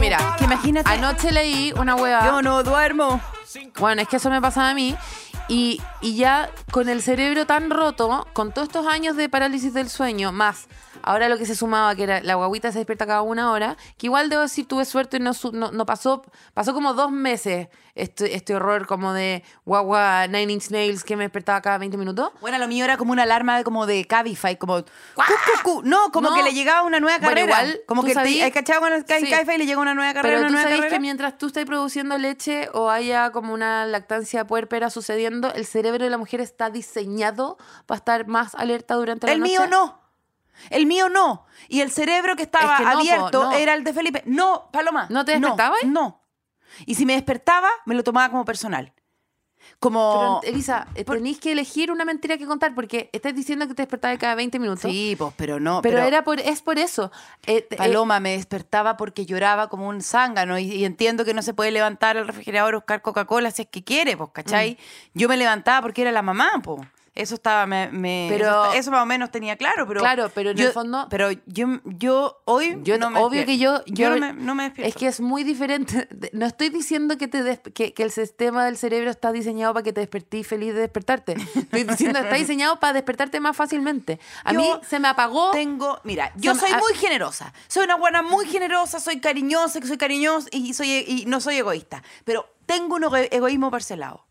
Mira, Que imagínate. Anoche leí una hueá. Yo no duermo. Bueno, es que eso me pasaba a mí. Y, y ya con el cerebro tan roto, con todos estos años de parálisis del sueño, más ahora lo que se sumaba, que era la guaguita se despierta cada una hora, que igual debo decir, tuve suerte, no, su- no, no pasó, pasó como dos meses este, este horror como de guagua Nine Inch Nails que me despertaba cada 20 minutos. Bueno, lo mío era como una alarma como de Cabify, como... cu, cu, cu. No, como No. que le llegaba una nueva Bueno, carrera. igual, como que sabí- te, ¿hay cachado con el Ca- Sí. Cabify y le llega una nueva carrera, Pero una tú nueva sabes carrera? que mientras tú estás produciendo leche o haya como una lactancia puérpera sucediendo, el cerebro de la mujer está diseñado para estar más alerta durante la El noche. mío no. El mío no. Y el cerebro que estaba Es que no, po, abierto no. era el de Felipe. No, Paloma. ¿No te despertabas? No. Y si me despertaba, me lo tomaba como personal. Como... Pero, Elisa, eh, tenéis que elegir una mentira que contar porque estás diciendo que te despertabas cada 20 minutos. sí, pues, pero no. pero, era por, es por eso. Eh, eh, Paloma me despertaba porque lloraba como un zángano y, y entiendo que no se puede levantar al refrigerador a buscar Coca-Cola si es que quiere, pues, ¿cachai? Mm. Yo me levantaba porque era la mamá, pues. Eso estaba, me, me- Pero- eso, más o menos tenía claro, pero... Claro, pero en yo- el fondo- Pero yo, yo hoy yo no me obvio despierto. que yo, yo, no, me, no me despierto. es que es muy diferente. No estoy diciendo que te des- que, que el sistema del cerebro está diseñado para que te despertís feliz de despertarte. Estoy diciendo que está diseñado para despertarte más fácilmente. A Yo mí se me apagó. Tengo, mira, yo soy muy generosa. Soy una buena muy generosa, soy cariñosa, que soy cariñosa y, soy, y no soy egoísta. Pero tengo un ego- egoísmo parcelado,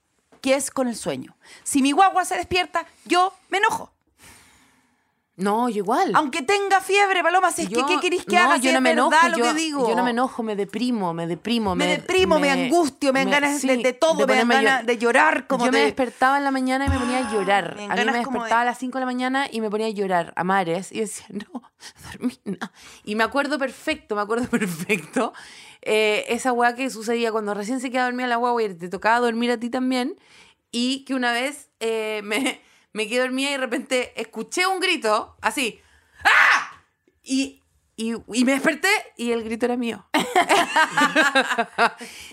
que es con el sueño. Si mi guagua se despierta, yo me enojo. No, yo igual. Aunque tenga fiebre, Paloma, si es que ¿qué queréis que no, haga? yo Si no es me enojo, lo yo, que digo. yo no me enojo, me deprimo, me deprimo. Me deprimo, me angustio, me dan ganas de- de todo, me dan ganas llor- de llorar, como Yo me de- despertaba en la mañana y me ponía a llorar. me dan a mí me despertaba de- a las 5 de la mañana y me ponía a llorar a mares y decía, no, dormí no. Y me acuerdo perfecto, me acuerdo perfecto eh, esa weá que sucedía cuando recién se quedaba dormida la guagua y te tocaba dormir a ti también y que una vez eh, me, me quedé dormida y de repente escuché un grito así, ¡ah! Y, y, me desperté y el grito era mío.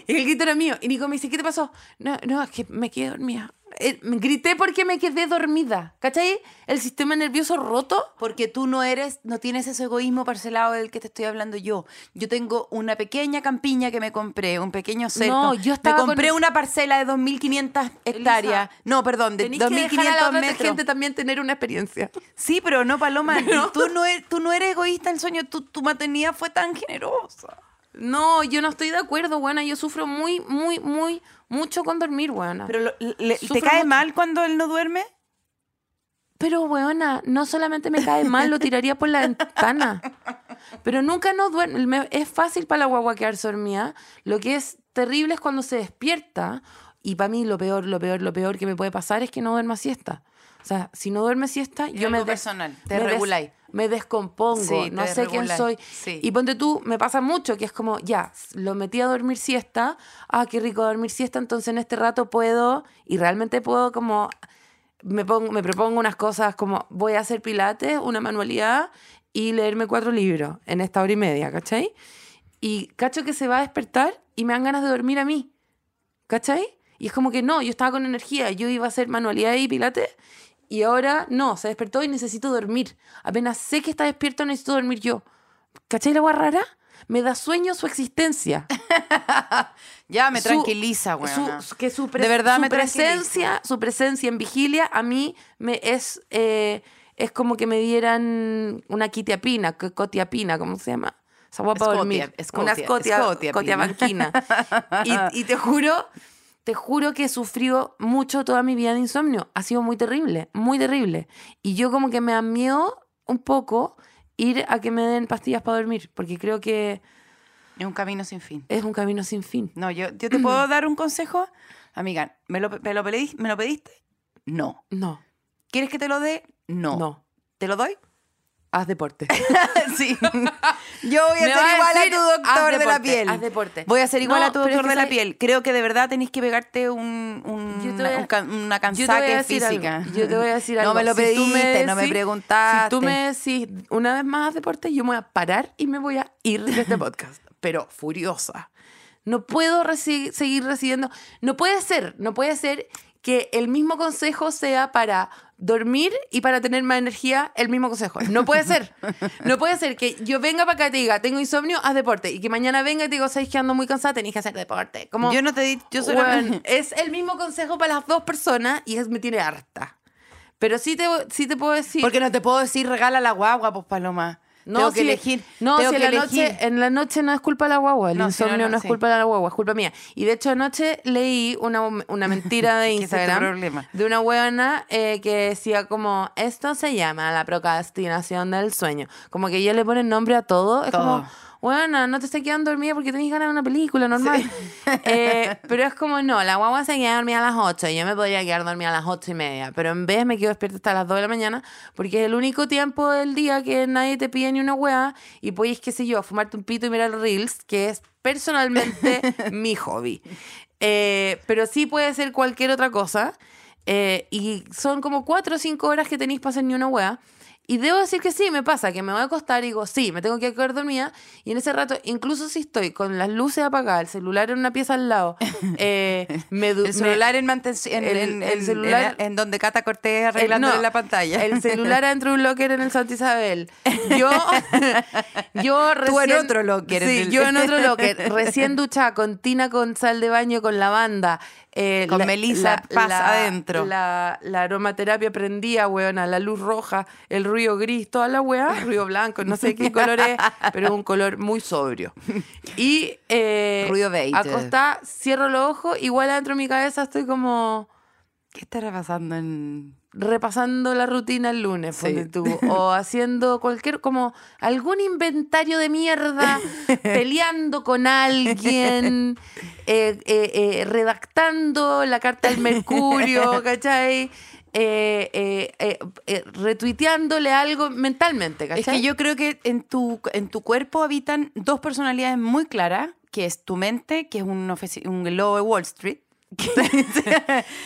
y el grito era mío. Y Nico me dice, ¿qué te pasó? No, no, es que me quedé dormida. Eh, grité porque me quedé dormida. ¿Cachai? El sistema nervioso roto. Porque tú no eres, no tienes ese egoísmo parcelado del que te estoy hablando yo. Yo tengo una pequeña campiña que me compré, un pequeño cerco. No, yo estaba Me compré con- una parcela de 2.500 hectáreas. no, perdón, de Tenés que dejar a la 2.500 otra metros. gente también tener una experiencia. Sí, pero no, Paloma. Tú, no eres, tú no eres egoísta en sueño. Tu, tu maternidad fue tan generosa. No, yo no estoy de acuerdo, buena. Yo sufro muy, muy, muy, mucho con dormir, buena. Pero lo- le- ¿te cae mucho. mal cuando él no duerme? Pero, weona, no solamente me cae mal, lo tiraría por la ventana. Pero nunca no duerme. me- Es fácil para la guagua quedarse dormida. Lo que es terrible es cuando se despierta. Y para mí lo peor, lo peor, lo peor que me puede pasar es que no duerma siesta. O sea, si no duerme siesta, yo me, personal, te reguláis. Me descompongo, Sí, no sé quién soy. sí. Y ponte tú, me pasa mucho que es como, ya, lo metí a dormir siesta, ah, qué rico dormir siesta, entonces en este rato puedo, y realmente puedo como, me, pongo, me propongo unas cosas como, voy a hacer pilates, una manualidad, y leerme cuatro libros en esta hora y media, ¿cachai? Y cacho que se va a despertar y me dan ganas de dormir a mí, ¿cachai? Y es como que no, yo estaba con energía, yo iba a hacer manualidad y pilates, y ahora no, se despertó y necesito dormir. Apenas sé que está despierto, necesito dormir yo. ¿Cachai la agua rara? Me da sueño su existencia. Ya me Su- tranquiliza, güey. que su, pre- De verdad su me presencia, su presencia en vigilia a mí me es eh, es como que me dieran una quitiapina, co- cotiapina, ¿cómo se llama? Esa guapa Escotia, dormir. escotia, una escotia, escotiapina. cotiabanquina. y, y te juro, te juro que he sufrido mucho toda mi vida de insomnio. Ha sido muy terrible, muy terrible. Y yo como que me da miedo un poco ir a que me den pastillas para dormir, porque creo que Es un camino sin fin. es un camino sin fin. No, yo, yo te puedo dar un consejo. Amiga, ¿me lo, me lo pedis- ¿me lo pediste? No. No, ¿Quieres que te lo dé? No. no. ¿Te lo doy? Haz deporte. sí. Yo voy a Me ser a igual a tu doctor de la piel. haz deporte. Voy a ser igual No, a tu doctor de la piel. Creo que de verdad tenéis que pegarte un, un- Yo te voy a- un can- una a cansaque física. algo. Yo te voy a decir algo. No me lo pediste, me no me preguntaste. Si tú me decís una vez más haz deporte, yo me voy a parar y me voy a ir de este podcast. Pero furiosa. no puedo reci- seguir recibiendo. No puede ser, no puede ser que el mismo consejo sea para dormir y para tener más energía el mismo consejo. No puede ser. No puede ser que yo venga para acá y te diga, tengo insomnio, haz deporte. Y que mañana venga y te diga, sabes que ando muy cansada, tenés que hacer deporte. Como, Yo no te di, yo solamente... es el mismo consejo para las dos personas y es, me tiene harta. Pero sí te, sí te puedo decir... Porque no te puedo decir regala la guagua, pues Paloma. No, tengo que elegir. No, tengo si que en, la elegir. noche, en la noche no es culpa de la guagua. El No, si no, insomnio no, es sí. culpa de la guagua, es culpa mía. Y de hecho anoche leí una, una mentira de es Instagram de una huevona eh, que decía como, esto se llama la procrastinación del sueño. Como que ella le pone nombre a todo. Es Todo. como, Bueno, no te estés quedando dormida porque tenés ganas de una película normal. Eh, pero es como, no, la guagua se queda dormida a las 8 y yo me podría quedar dormida a las 8 y media. Pero en vez me quedo despierta hasta las 2 de la mañana porque es el único tiempo del día que nadie te pide ni una hueá y puedes, qué sé yo, fumarte un pito y mirar reels, que es personalmente mi hobby. Eh, pero sí puede ser cualquier otra cosa. Eh, y son como 4 o 5 horas que tenéis para hacer ni una hueá. Y debo decir que sí, me pasa, que me voy a acostar y digo, sí, me tengo que quedar dormida. Y en ese rato, incluso si estoy con las luces apagadas, el celular en una pieza al lado, eh, me El celular en, mantención, el- celular- en, en donde Cata Cortés arreglándole no, la pantalla. El celular adentro de un locker en el Santa Isabel. Yo, yo Tú en recién- otro locker, Sí, yo en otro locker. Recién duchada con tina con sal de baño con lavanda. Eh, Con Melissa Paz adentro. La, la aromaterapia prendía, weona, la luz roja, el ruido gris, toda la weá, ruido blanco, no sé qué color es, pero es un color muy sobrio. Y eh, Ruido beige. acostada, cierro los ojos, igual adentro de mi cabeza estoy como ¿Qué estará pasando en...? Repasando la rutina el lunes, Sí. ponte tú, o haciendo cualquier, como algún inventario de mierda, peleando con alguien, eh, eh, eh, redactando la carta del Mercurio, ¿cachai? Retuiteándole algo mentalmente, ¿cachai? Es que yo creo que en tu, en tu cuerpo habitan dos personalidades muy claras, que es tu mente, que es un, un lobo de Wall Street,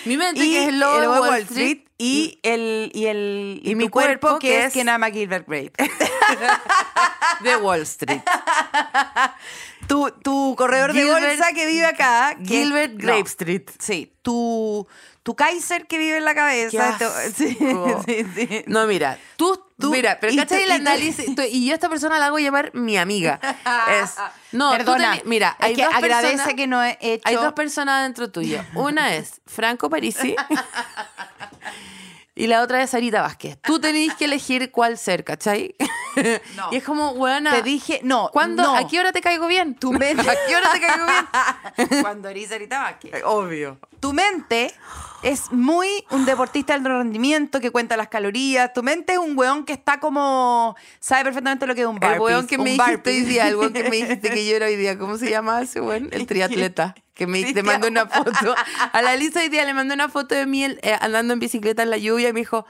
Mi mente, y que es el lobo de Wall Street, y el y el Y y mi cuerpo, cuerpo, que, es es- Kenama Gilbert Grape. de Wall Street. tu, tu corredor de bolsa que vive acá. Gilbert no. Grape Street. Sí, tu, tu Kaiser que vive en la cabeza. Sí, sí, sí. No, mira, tú, Tú- mira, pero ¿cachai el análisis? Tú- y yo a esta persona la hago llamar mi amiga. Es, no, tú Perdona, mira, hay que dos agradece personas, que no he hecho... hay dos personas dentro tuyo. Una es Franco Parisi y la otra es Sarita Vázquez. Tú tenés que elegir cuál ser, ¿cachai? No. Y es como, buena. Te dije, no, ¿Cuándo? no. ¿A qué hora te caigo bien? Tu mente- ¿A qué hora te caigo bien? Cuando eres Sarita Vázquez. Obvio. Tu mente es muy un deportista de alto rendimiento que cuenta las calorías. Tu mente es un weón que está como... Sabe perfectamente lo que es un burpees. El weón que me dijiste burpees. hoy día, el weón que me dijiste que yo era hoy día, ¿cómo se llama ese weón? El triatleta. Que me te Cristian. mandó una foto. A la Lisa hoy día le mandé una foto de mí eh, andando en bicicleta en la lluvia y me dijo,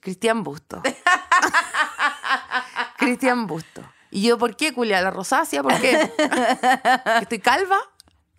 Cristian Busto. Cristian Busto. Y yo, ¿por qué, culia? ¿La rosácea? ¿Por qué? ¿Que ¿Estoy calva?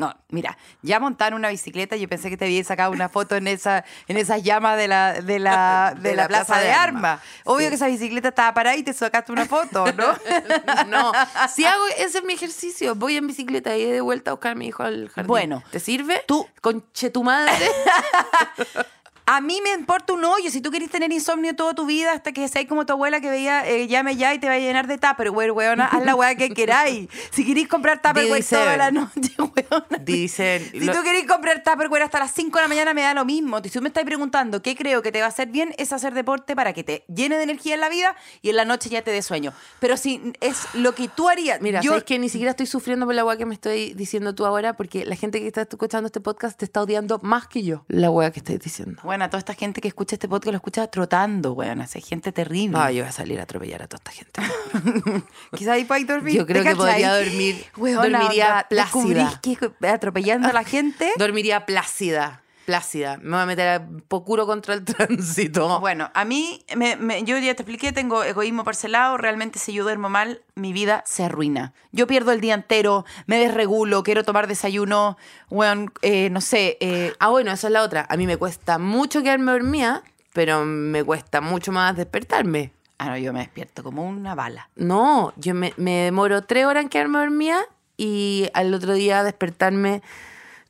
No, mira, ya montar en una bicicleta, yo pensé que te había sacado una foto en esa en esas llamas de la, de la, de la plaza, de armas. Obvio Sí. que esa bicicleta estaba parada y te sacaste una foto, ¿no? No, si hago, ese es mi ejercicio. Voy en bicicleta y de vuelta a buscar a mi hijo al jardín. Bueno, ¿te sirve? tú- Conche tu madre. A mí me importa un hoyo. Si tú querés tener insomnio toda tu vida hasta que seas como tu abuela que veía eh, llame ya y te va a llenar de tupperware, weona, haz la weá que queráis. Si queréis comprar tupperware toda la noche, weona. Dicen. Si lo- tú querés comprar Tupperware hasta las 5 de la mañana, me da lo mismo. Si tú me estás preguntando qué creo que te va a hacer bien, es hacer deporte para que te llene de energía en la vida y en la noche ya te dé sueño. Pero si es lo que tú harías. Mira, yo, sabes que ni siquiera estoy sufriendo por la weá que me estoy diciendo tú ahora, porque la gente que está escuchando este podcast te está odiando más que yo. La weá que estoy diciendo. Bueno, toda esta gente que escucha este podcast lo escucha trotando, weón. Hace gente terrible. No, yo voy a salir a atropellar a toda esta gente. Quizás ahí podéis dormir. Yo creo ¿te que podría dormir- Weona, dormiría onda, plácida. que atropellando a la gente. Dormiría plácida. Plácida. Me voy a meter a pocuro contra el tránsito. Bueno, a mí, me- me- yo ya te expliqué, tengo egoísmo parcelado, realmente si yo duermo mal, mi vida se arruina. Yo pierdo el día entero, me desregulo, quiero tomar desayuno, bueno, no sé, eh, Ah, bueno, esa es la otra. A mí me cuesta mucho quedarme dormida, pero me cuesta mucho más despertarme. ah, no, yo me despierto como una bala. No, yo me, me demoro tres horas en quedarme dormida y al otro día despertarme.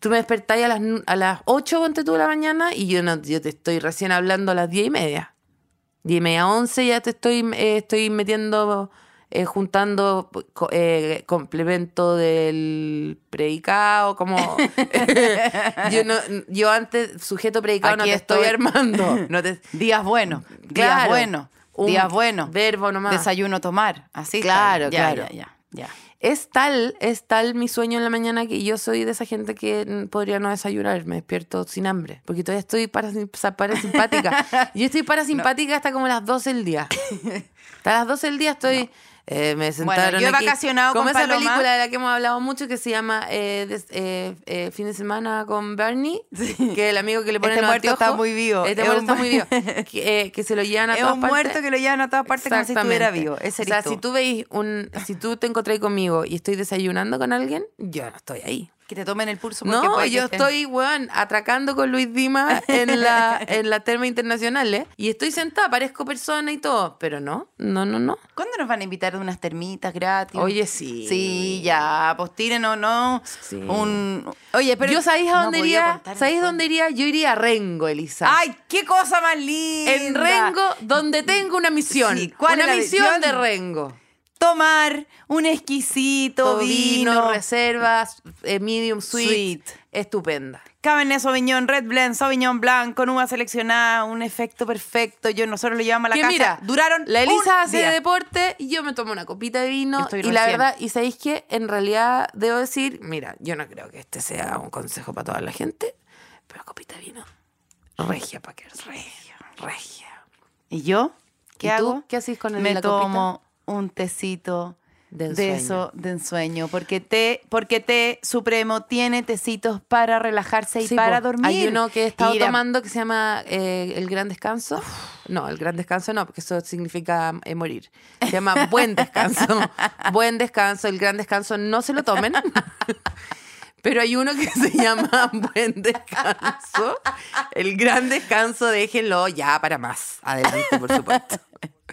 Tú me despertáis a las, a las 8, ponte tú de la mañana, y yo no, yo te estoy recién hablando a las 10 y media. 10 y media, 11 ya te estoy, eh, estoy metiendo, eh, juntando eh, complemento del predicado, como... yo, no, yo antes, sujeto predicado, no Aquí te estoy estoy. armando. No te, Días buenos, días buenos, días buenos. verbo nomás. Desayuno tomar, así. Claro. Ya, claro. Ya, ya, ya. Es tal, es tal mi sueño en la mañana que yo soy de esa gente que podría no desayunar, me despierto sin hambre, porque todavía estoy parasimpática. yo estoy parasimpática hasta como las 12 del día. Hasta las 12 del día estoy... eh, me sentaron yo he aquí, vacacionado como con esa película de la que hemos hablado mucho que se llama eh, des- eh, eh, Fin de semana con Bernie, que el amigo que le pone Este los muerto está anteojos, muy vivo. Este Es muerto un está muy vivo. Que, eh, que se lo llevan a Es todas un partes. muerto que lo llevan a todas partes como si estuviera vivo. Ese o sea, eres si tú. tú veis un, si tú te encontrás conmigo y estoy desayunando con alguien, yo no estoy ahí. Que te tomen el pulso. porque No, yo estén- estoy, weón, atracando con Luis Dima en la, en la terma internacional, ¿eh? Y estoy sentada, parezco persona y todo, pero no, no, no, no. ¿Cuándo nos van a invitar a unas termitas gratis? Oye, sí. Sí, ya, pues tiren o no. Sí. Un... Oye, pero. yo sabéis a dónde iría, ¿sabéis dónde iría? Yo iría a Rengo, Elisa. ¡Ay, qué cosa más linda! en Rengo, donde tengo una misión. Sí, ¿cuál una es la misión misión? de Rengo. Tomar un exquisito vino. vino, reservas, eh, medium sweet, Sweet. estupenda. Cabernet Sauvignon, Red Blend, Sauvignon Blanc, con uva seleccionada, un efecto perfecto. Yo nosotros lo llevamos a la que casa. mira, duraron la Elisa un hace día. deporte y yo me tomo una copita de vino estoy y la recién. verdad, y sabéis que en realidad debo decir, mira, yo no creo que este sea un consejo para toda la gente, pero copita de vino, regia, pa' que regia, regia. ¿Y yo? ¿Qué ¿Y hago? ¿Qué haces con el- Me la tomo un tecito De de, ensueño. eso, de ensueño. Porque té, porque té supremo tiene tecitos para relajarse y Sí, para po. dormir. Hay uno que he estado tomando que se llama eh, El Gran Descanso. No, El Gran Descanso no, porque eso significa eh, morir. Se llama Buen Descanso. Buen Descanso. El Gran Descanso no se lo tomen. Pero hay uno que se llama Buen Descanso. El Gran Descanso, déjenlo ya para más. Adelante, por supuesto.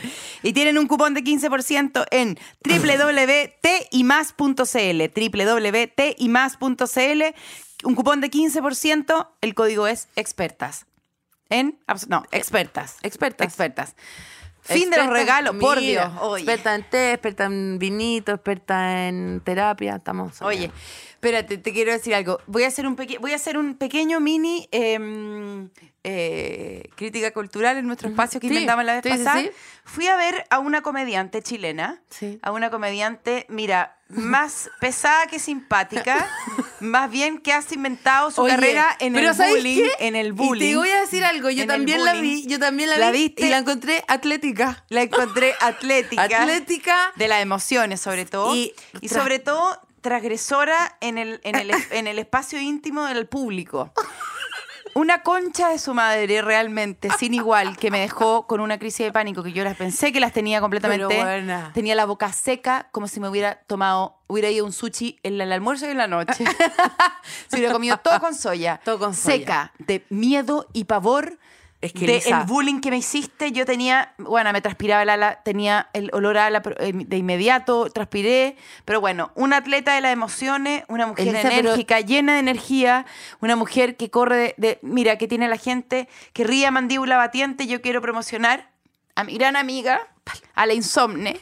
Y tienen un cupón de 15% en www.timás.cl. www.timás.cl. Un cupón de 15%. El código es expertas. En. No, expertas. Expertas. Expertas. Fin de los regalos, por Dios. Oye. Experta en té, experta en vinito, experta en terapia. Estamos. Oye, espérate, te quiero decir algo. Voy a hacer un, peque- voy a hacer un pequeño mini em, eh, crítica cultural en nuestro espacio que Sí, inventamos la vez sí, pasada. sí. Fui a ver a una comediante chilena, a una comediante, mira, más pesada que simpática, más bien que has inventado su Oye, carrera en el ¿sabes bullying, qué? en el Y bullying. te voy a decir algo, yo también la vi, yo también la vi y la encontré atlética. La encontré atlética. Atlética. De las emociones, sobre todo. Y Y, sobre todo, transgresora en el, en, el, en el espacio íntimo del público. Una concha de su madre, realmente, sin igual, que me dejó con una crisis de pánico que yo las pensé que las tenía completamente. Buena. Tenía la boca seca, como si me hubiera tomado, hubiera ido un sushi en el almuerzo y en la noche. Se hubiera comido todo con soya. Todo con soya. Seca, de miedo y pavor. Es que, de Elisa- el bullying que me hiciste, yo tenía, bueno, me transpiraba el ala, tenía el olor a ala eh, de inmediato, transpiré, pero bueno, una atleta de las emociones, una mujer Elisa, pero- enérgica, llena de energía, una mujer que corre de, de- mira, que tiene la gente, que ríe a mandíbula batiente, yo quiero promocionar a mi gran amiga, a la insomne,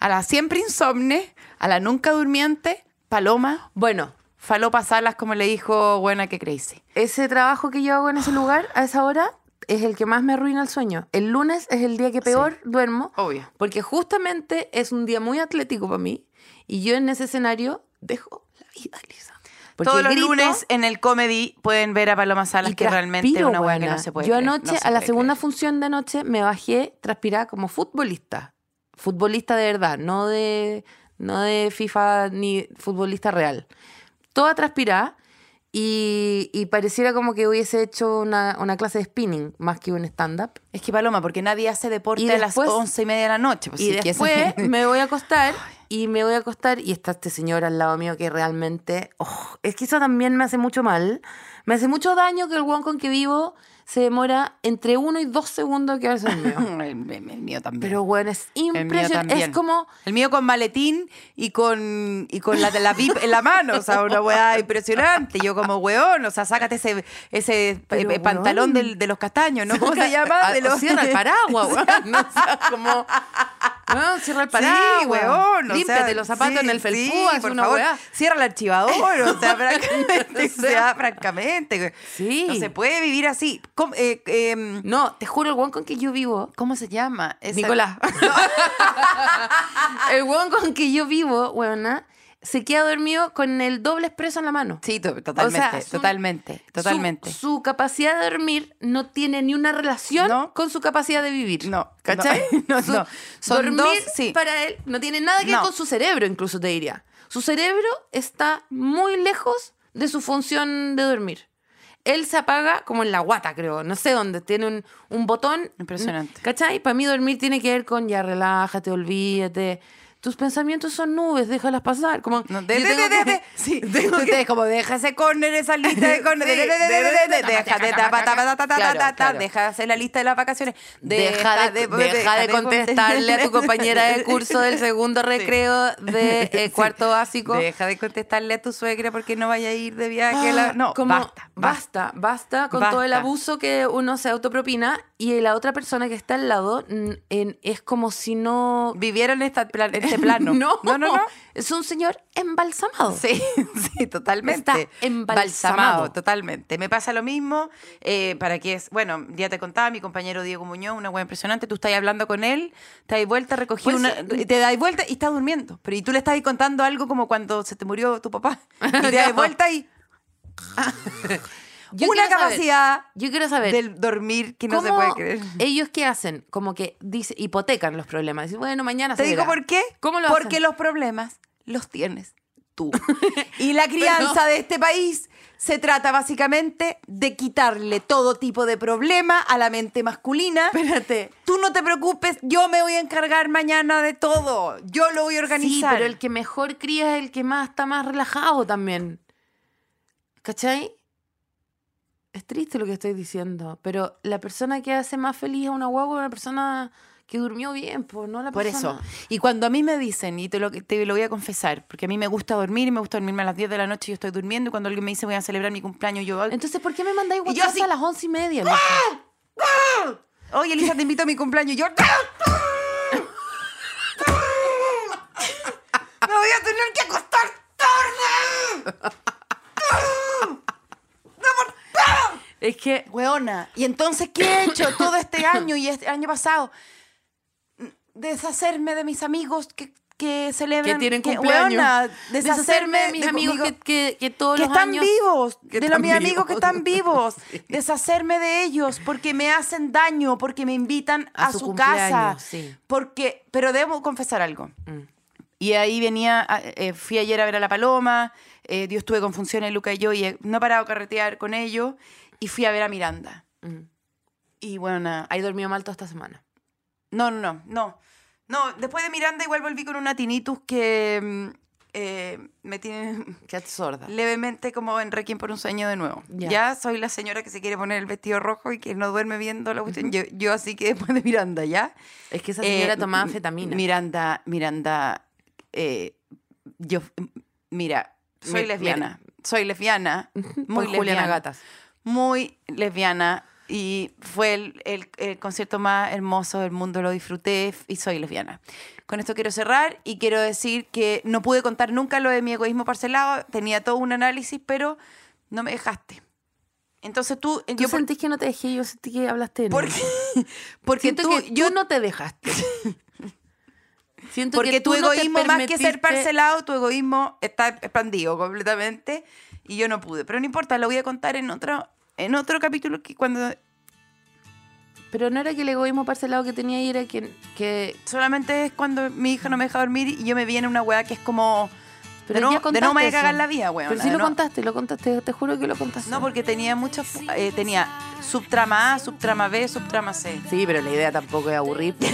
a la siempre insomne, a la nunca durmiente, Paloma, Bueno, Falopa Salas, como le dijo Buena que Crazy. ese trabajo que yo hago en ese lugar a esa hora es el que más me arruina el sueño. El lunes es el día que peor duermo. Obvio. Porque justamente es un día muy atlético para mí y yo en ese escenario dejo la vida, Lisa. Porque Todos los grito lunes en el comedy pueden ver a Paloma Salas, que realmente es una hueá que buena. no se puede Yo anoche, no a la segunda creer. función de anoche, me bajé transpirada como futbolista. Futbolista de verdad, no de, no de FIFA ni futbolista real. Toda transpirada y, y pareciera como que hubiese hecho una, una clase de spinning más que un stand-up. Es que Paloma, porque nadie hace deporte Y a las once y media de la noche. pues y sí, que eso- después me voy a acostar y me voy a acostar y está este señor al lado mío que realmente, oh, es que eso también me hace mucho mal. Me hace mucho daño que el guan con que vivo se demora entre uno y dos segundos que hace el mío. El, el- el mío también. Pero bueno, es impresionante. Es como. El mío con maletín y con, y con la de la VIP en la mano. O sea, una weá impresionante. Yo como weón, o sea, sácate ese, ese Pero, eh, pantalón del- de los castaños, ¿no? ¿Cómo se llama? De los... Cierra el paraguas, weón. O sea, como. No, cierra el paraguas. Sí, weón. o Límpiate sea, los zapatos sí, en el felpú, sí, haz por una favor, weá. Cierra el archivador, o sea, francamente. O o sea, francamente. Sí. No se puede vivir así. ¿Cómo, eh, em, No, te juro, el weón con que yo vivo. ¿cómo se llama? Esa- Nicolás. el weón con que yo vivo, weona, se queda dormido con el doble expreso en la mano. Sí, to- totalmente, O sea, su- totalmente, totalmente. Su, su capacidad de dormir no tiene ni una relación No. con su capacidad de vivir. No, ¿Cachai? no, no, Su- no. Son dormir dos, sí. para él no tiene nada que ver con su cerebro, incluso te diría. Su cerebro está muy lejos de su función de dormir. Él se apaga como en la guata, creo. No sé dónde. Tiene un, un botón. Impresionante. ¿Cachai? Para mí dormir tiene que ver con ya relájate, olvídate tus pensamientos son nubes, déjalas pasar. Como, no, de, de, de, que, sí, tengo como deja ese corner, esa lista de corner, deja hacer la lista de las vacaciones, deja, de, contestarle a tu compañera de curso del segundo recreo de eh, cuarto básico, deja de contestarle a tu suegra porque no vaya a ir de viaje, ah, la... no, basta, basta, basta, con todo el abuso que uno se autopropina y la otra persona que está al lado en- es como si no... Viviera en esta plan- este plano. no, no, no. no. Es un señor embalsamado. Sí, sí, totalmente. Está embalsamado. totalmente. Me pasa lo mismo. eh, para que es, bueno, ya te contaba mi compañero Diego Muñoz, una hueá impresionante. Tú estás hablando con él, te das vuelta, recogí Pues una, te das vuelta y estás durmiendo. Pero y tú le estás contando algo como cuando se te murió tu papá. Y te das vuelta y Yo una quiero saber- capacidad Yo quiero saber... del dormir que no se ¿cómo puede creer. ¿Ellos qué hacen? Como que dice, hipotecan los problemas. Dicen, bueno, mañana ¿Te se digo verá. por qué? ¿Cómo lo Porque hacen? los problemas los tienes tú. y la crianza de este país se trata básicamente de quitarle todo tipo de problema a la mente masculina. Espérate. Tú no te preocupes, yo me voy a encargar mañana de todo. Yo lo voy a Sí, organizar. pero el que mejor cría es el que más está más relajado también. ¿Cachai? Es triste lo que estoy diciendo, pero la persona que hace más feliz a una guagua es una persona que durmió bien, pues no la Por persona... eso. Y cuando a mí me dicen, y te lo, te lo voy a confesar, porque a mí me gusta dormir y me gusta dormirme a las 10 de la noche y yo estoy durmiendo, y cuando alguien me dice voy a celebrar mi cumpleaños, yo... Entonces, ¿por qué me mandáis yo WhatsApp así- ¡Ah! a las once y media? loco? Oye, Elisa, te invito a mi cumpleaños. Y Yo. Me voy a tener que acostar tarde. Es que... Weona. Y entonces, ¿qué he hecho todo este año y este año pasado? Deshacerme de mis amigos que, que celebran. Que tienen que- cumpleaños. weona, Deshacerme de mis amigos conmigo- que, que, que todos que los están años... vivos, que de los mis amigos que están vivos, deshacerme de ellos porque me hacen daño, porque me invitan a, A su su, casa, sí. porque, pero debo confesar algo. Mm. Y ahí venía, eh, fui ayer a ver a la Paloma, eh, yo estuve con funciones Luca y yo y no he parado de carretear con ellos y fui a ver a Miranda. Mm. Y bueno, nada, Hay dormido mal toda esta semana. no, no, no, no. No, después de Miranda igual volví con una tinnitus que mm, eh, me tiene Qué sorda. levemente como en Requiem por un sueño de nuevo. Ya. Ya. soy la señora que se quiere poner el vestido rojo y que no duerme viendo la cuestión. yo, yo así que después de Miranda, ¿ya? Es que esa señora Eh, tomaba anfetamina. Miranda, Miranda, eh, yo, mira, soy Mi- lesbiana. Soy lesbiana, muy Por lesbiana. Juliana Gatas. Muy lesbiana. Y fue el, el- el concierto más hermoso del mundo, lo disfruté y soy lesbiana. Con esto quiero cerrar y quiero decir que no pude contar nunca lo de mi egoísmo parcelado, tenía todo un análisis, pero no me dejaste. Entonces tú, Yo yo por- sentí que no te dejé, yo sentí que hablaste de porque, nuevo. porque Siento tú, que yo tú no te dejaste. Siento Porque que tu tú no te egoísmo, más que ser permitiste- parcelado, tu egoísmo está expandido completamente y yo no pude. Pero no importa, lo voy a contar en otro, en otro capítulo que cuando Pero no era que el egoísmo parcelado que tenía ahí era que, que solamente es cuando mi hija no me deja dormir y yo me viene una weá que es como Pero de no, de me voy a cagar la vida, weón. Pero sí lo contaste, lo contaste, te juro que lo contaste. No, porque tenía muchos, eh, tenía subtrama A, subtrama B, subtrama C. Sí, pero la idea tampoco es aburrir.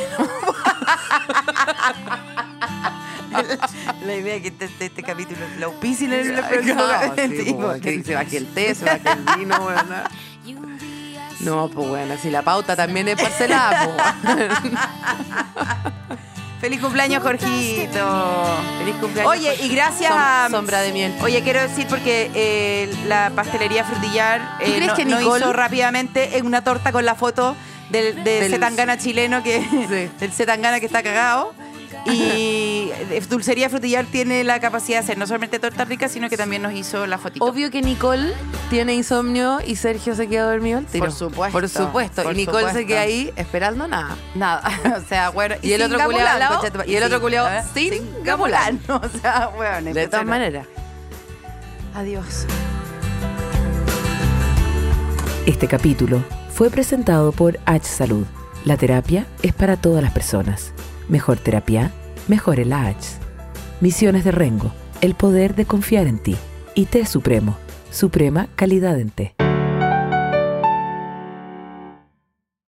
La idea que este, este, este capítulo en capítulo. sí, Sí, como porque- que se baje el té, se baje el vino, weón. No, pues bueno, si la pauta también es parcelada, pues. Feliz cumpleaños, Jorgito. Feliz cumpleaños. Oye, y gracias Som- a. Sombra de miel. Oye, quiero decir porque eh, la pastelería Frutillar ¿Tú eh, no, que no Nicole- hizo rápidamente una torta con la foto del, de Del- Zetangana chileno que Sí. del Zetangana que está cagado. Y eh, Dulcería Frutillar tiene la capacidad de hacer no solamente tortas ricas, sino que también nos hizo la fotito. Obvio que Nicole tiene insomnio y Sergio se queda dormido al tiro. Por supuesto, Por supuesto. por y Nicole se queda ahí esperando nada. Nada, o sea, bueno. Y el sin otro ma- y el otro culiao ¿eh? sin Gamulano. O sea, bueno, De todas maneras. Adiós. Este capítulo fue presentado por H Salud. La terapia es para todas las personas. Mejor terapia, mejor el H. Misiones de Rengo. El poder de confiar en ti. Y Té Supremo. Suprema calidad en té.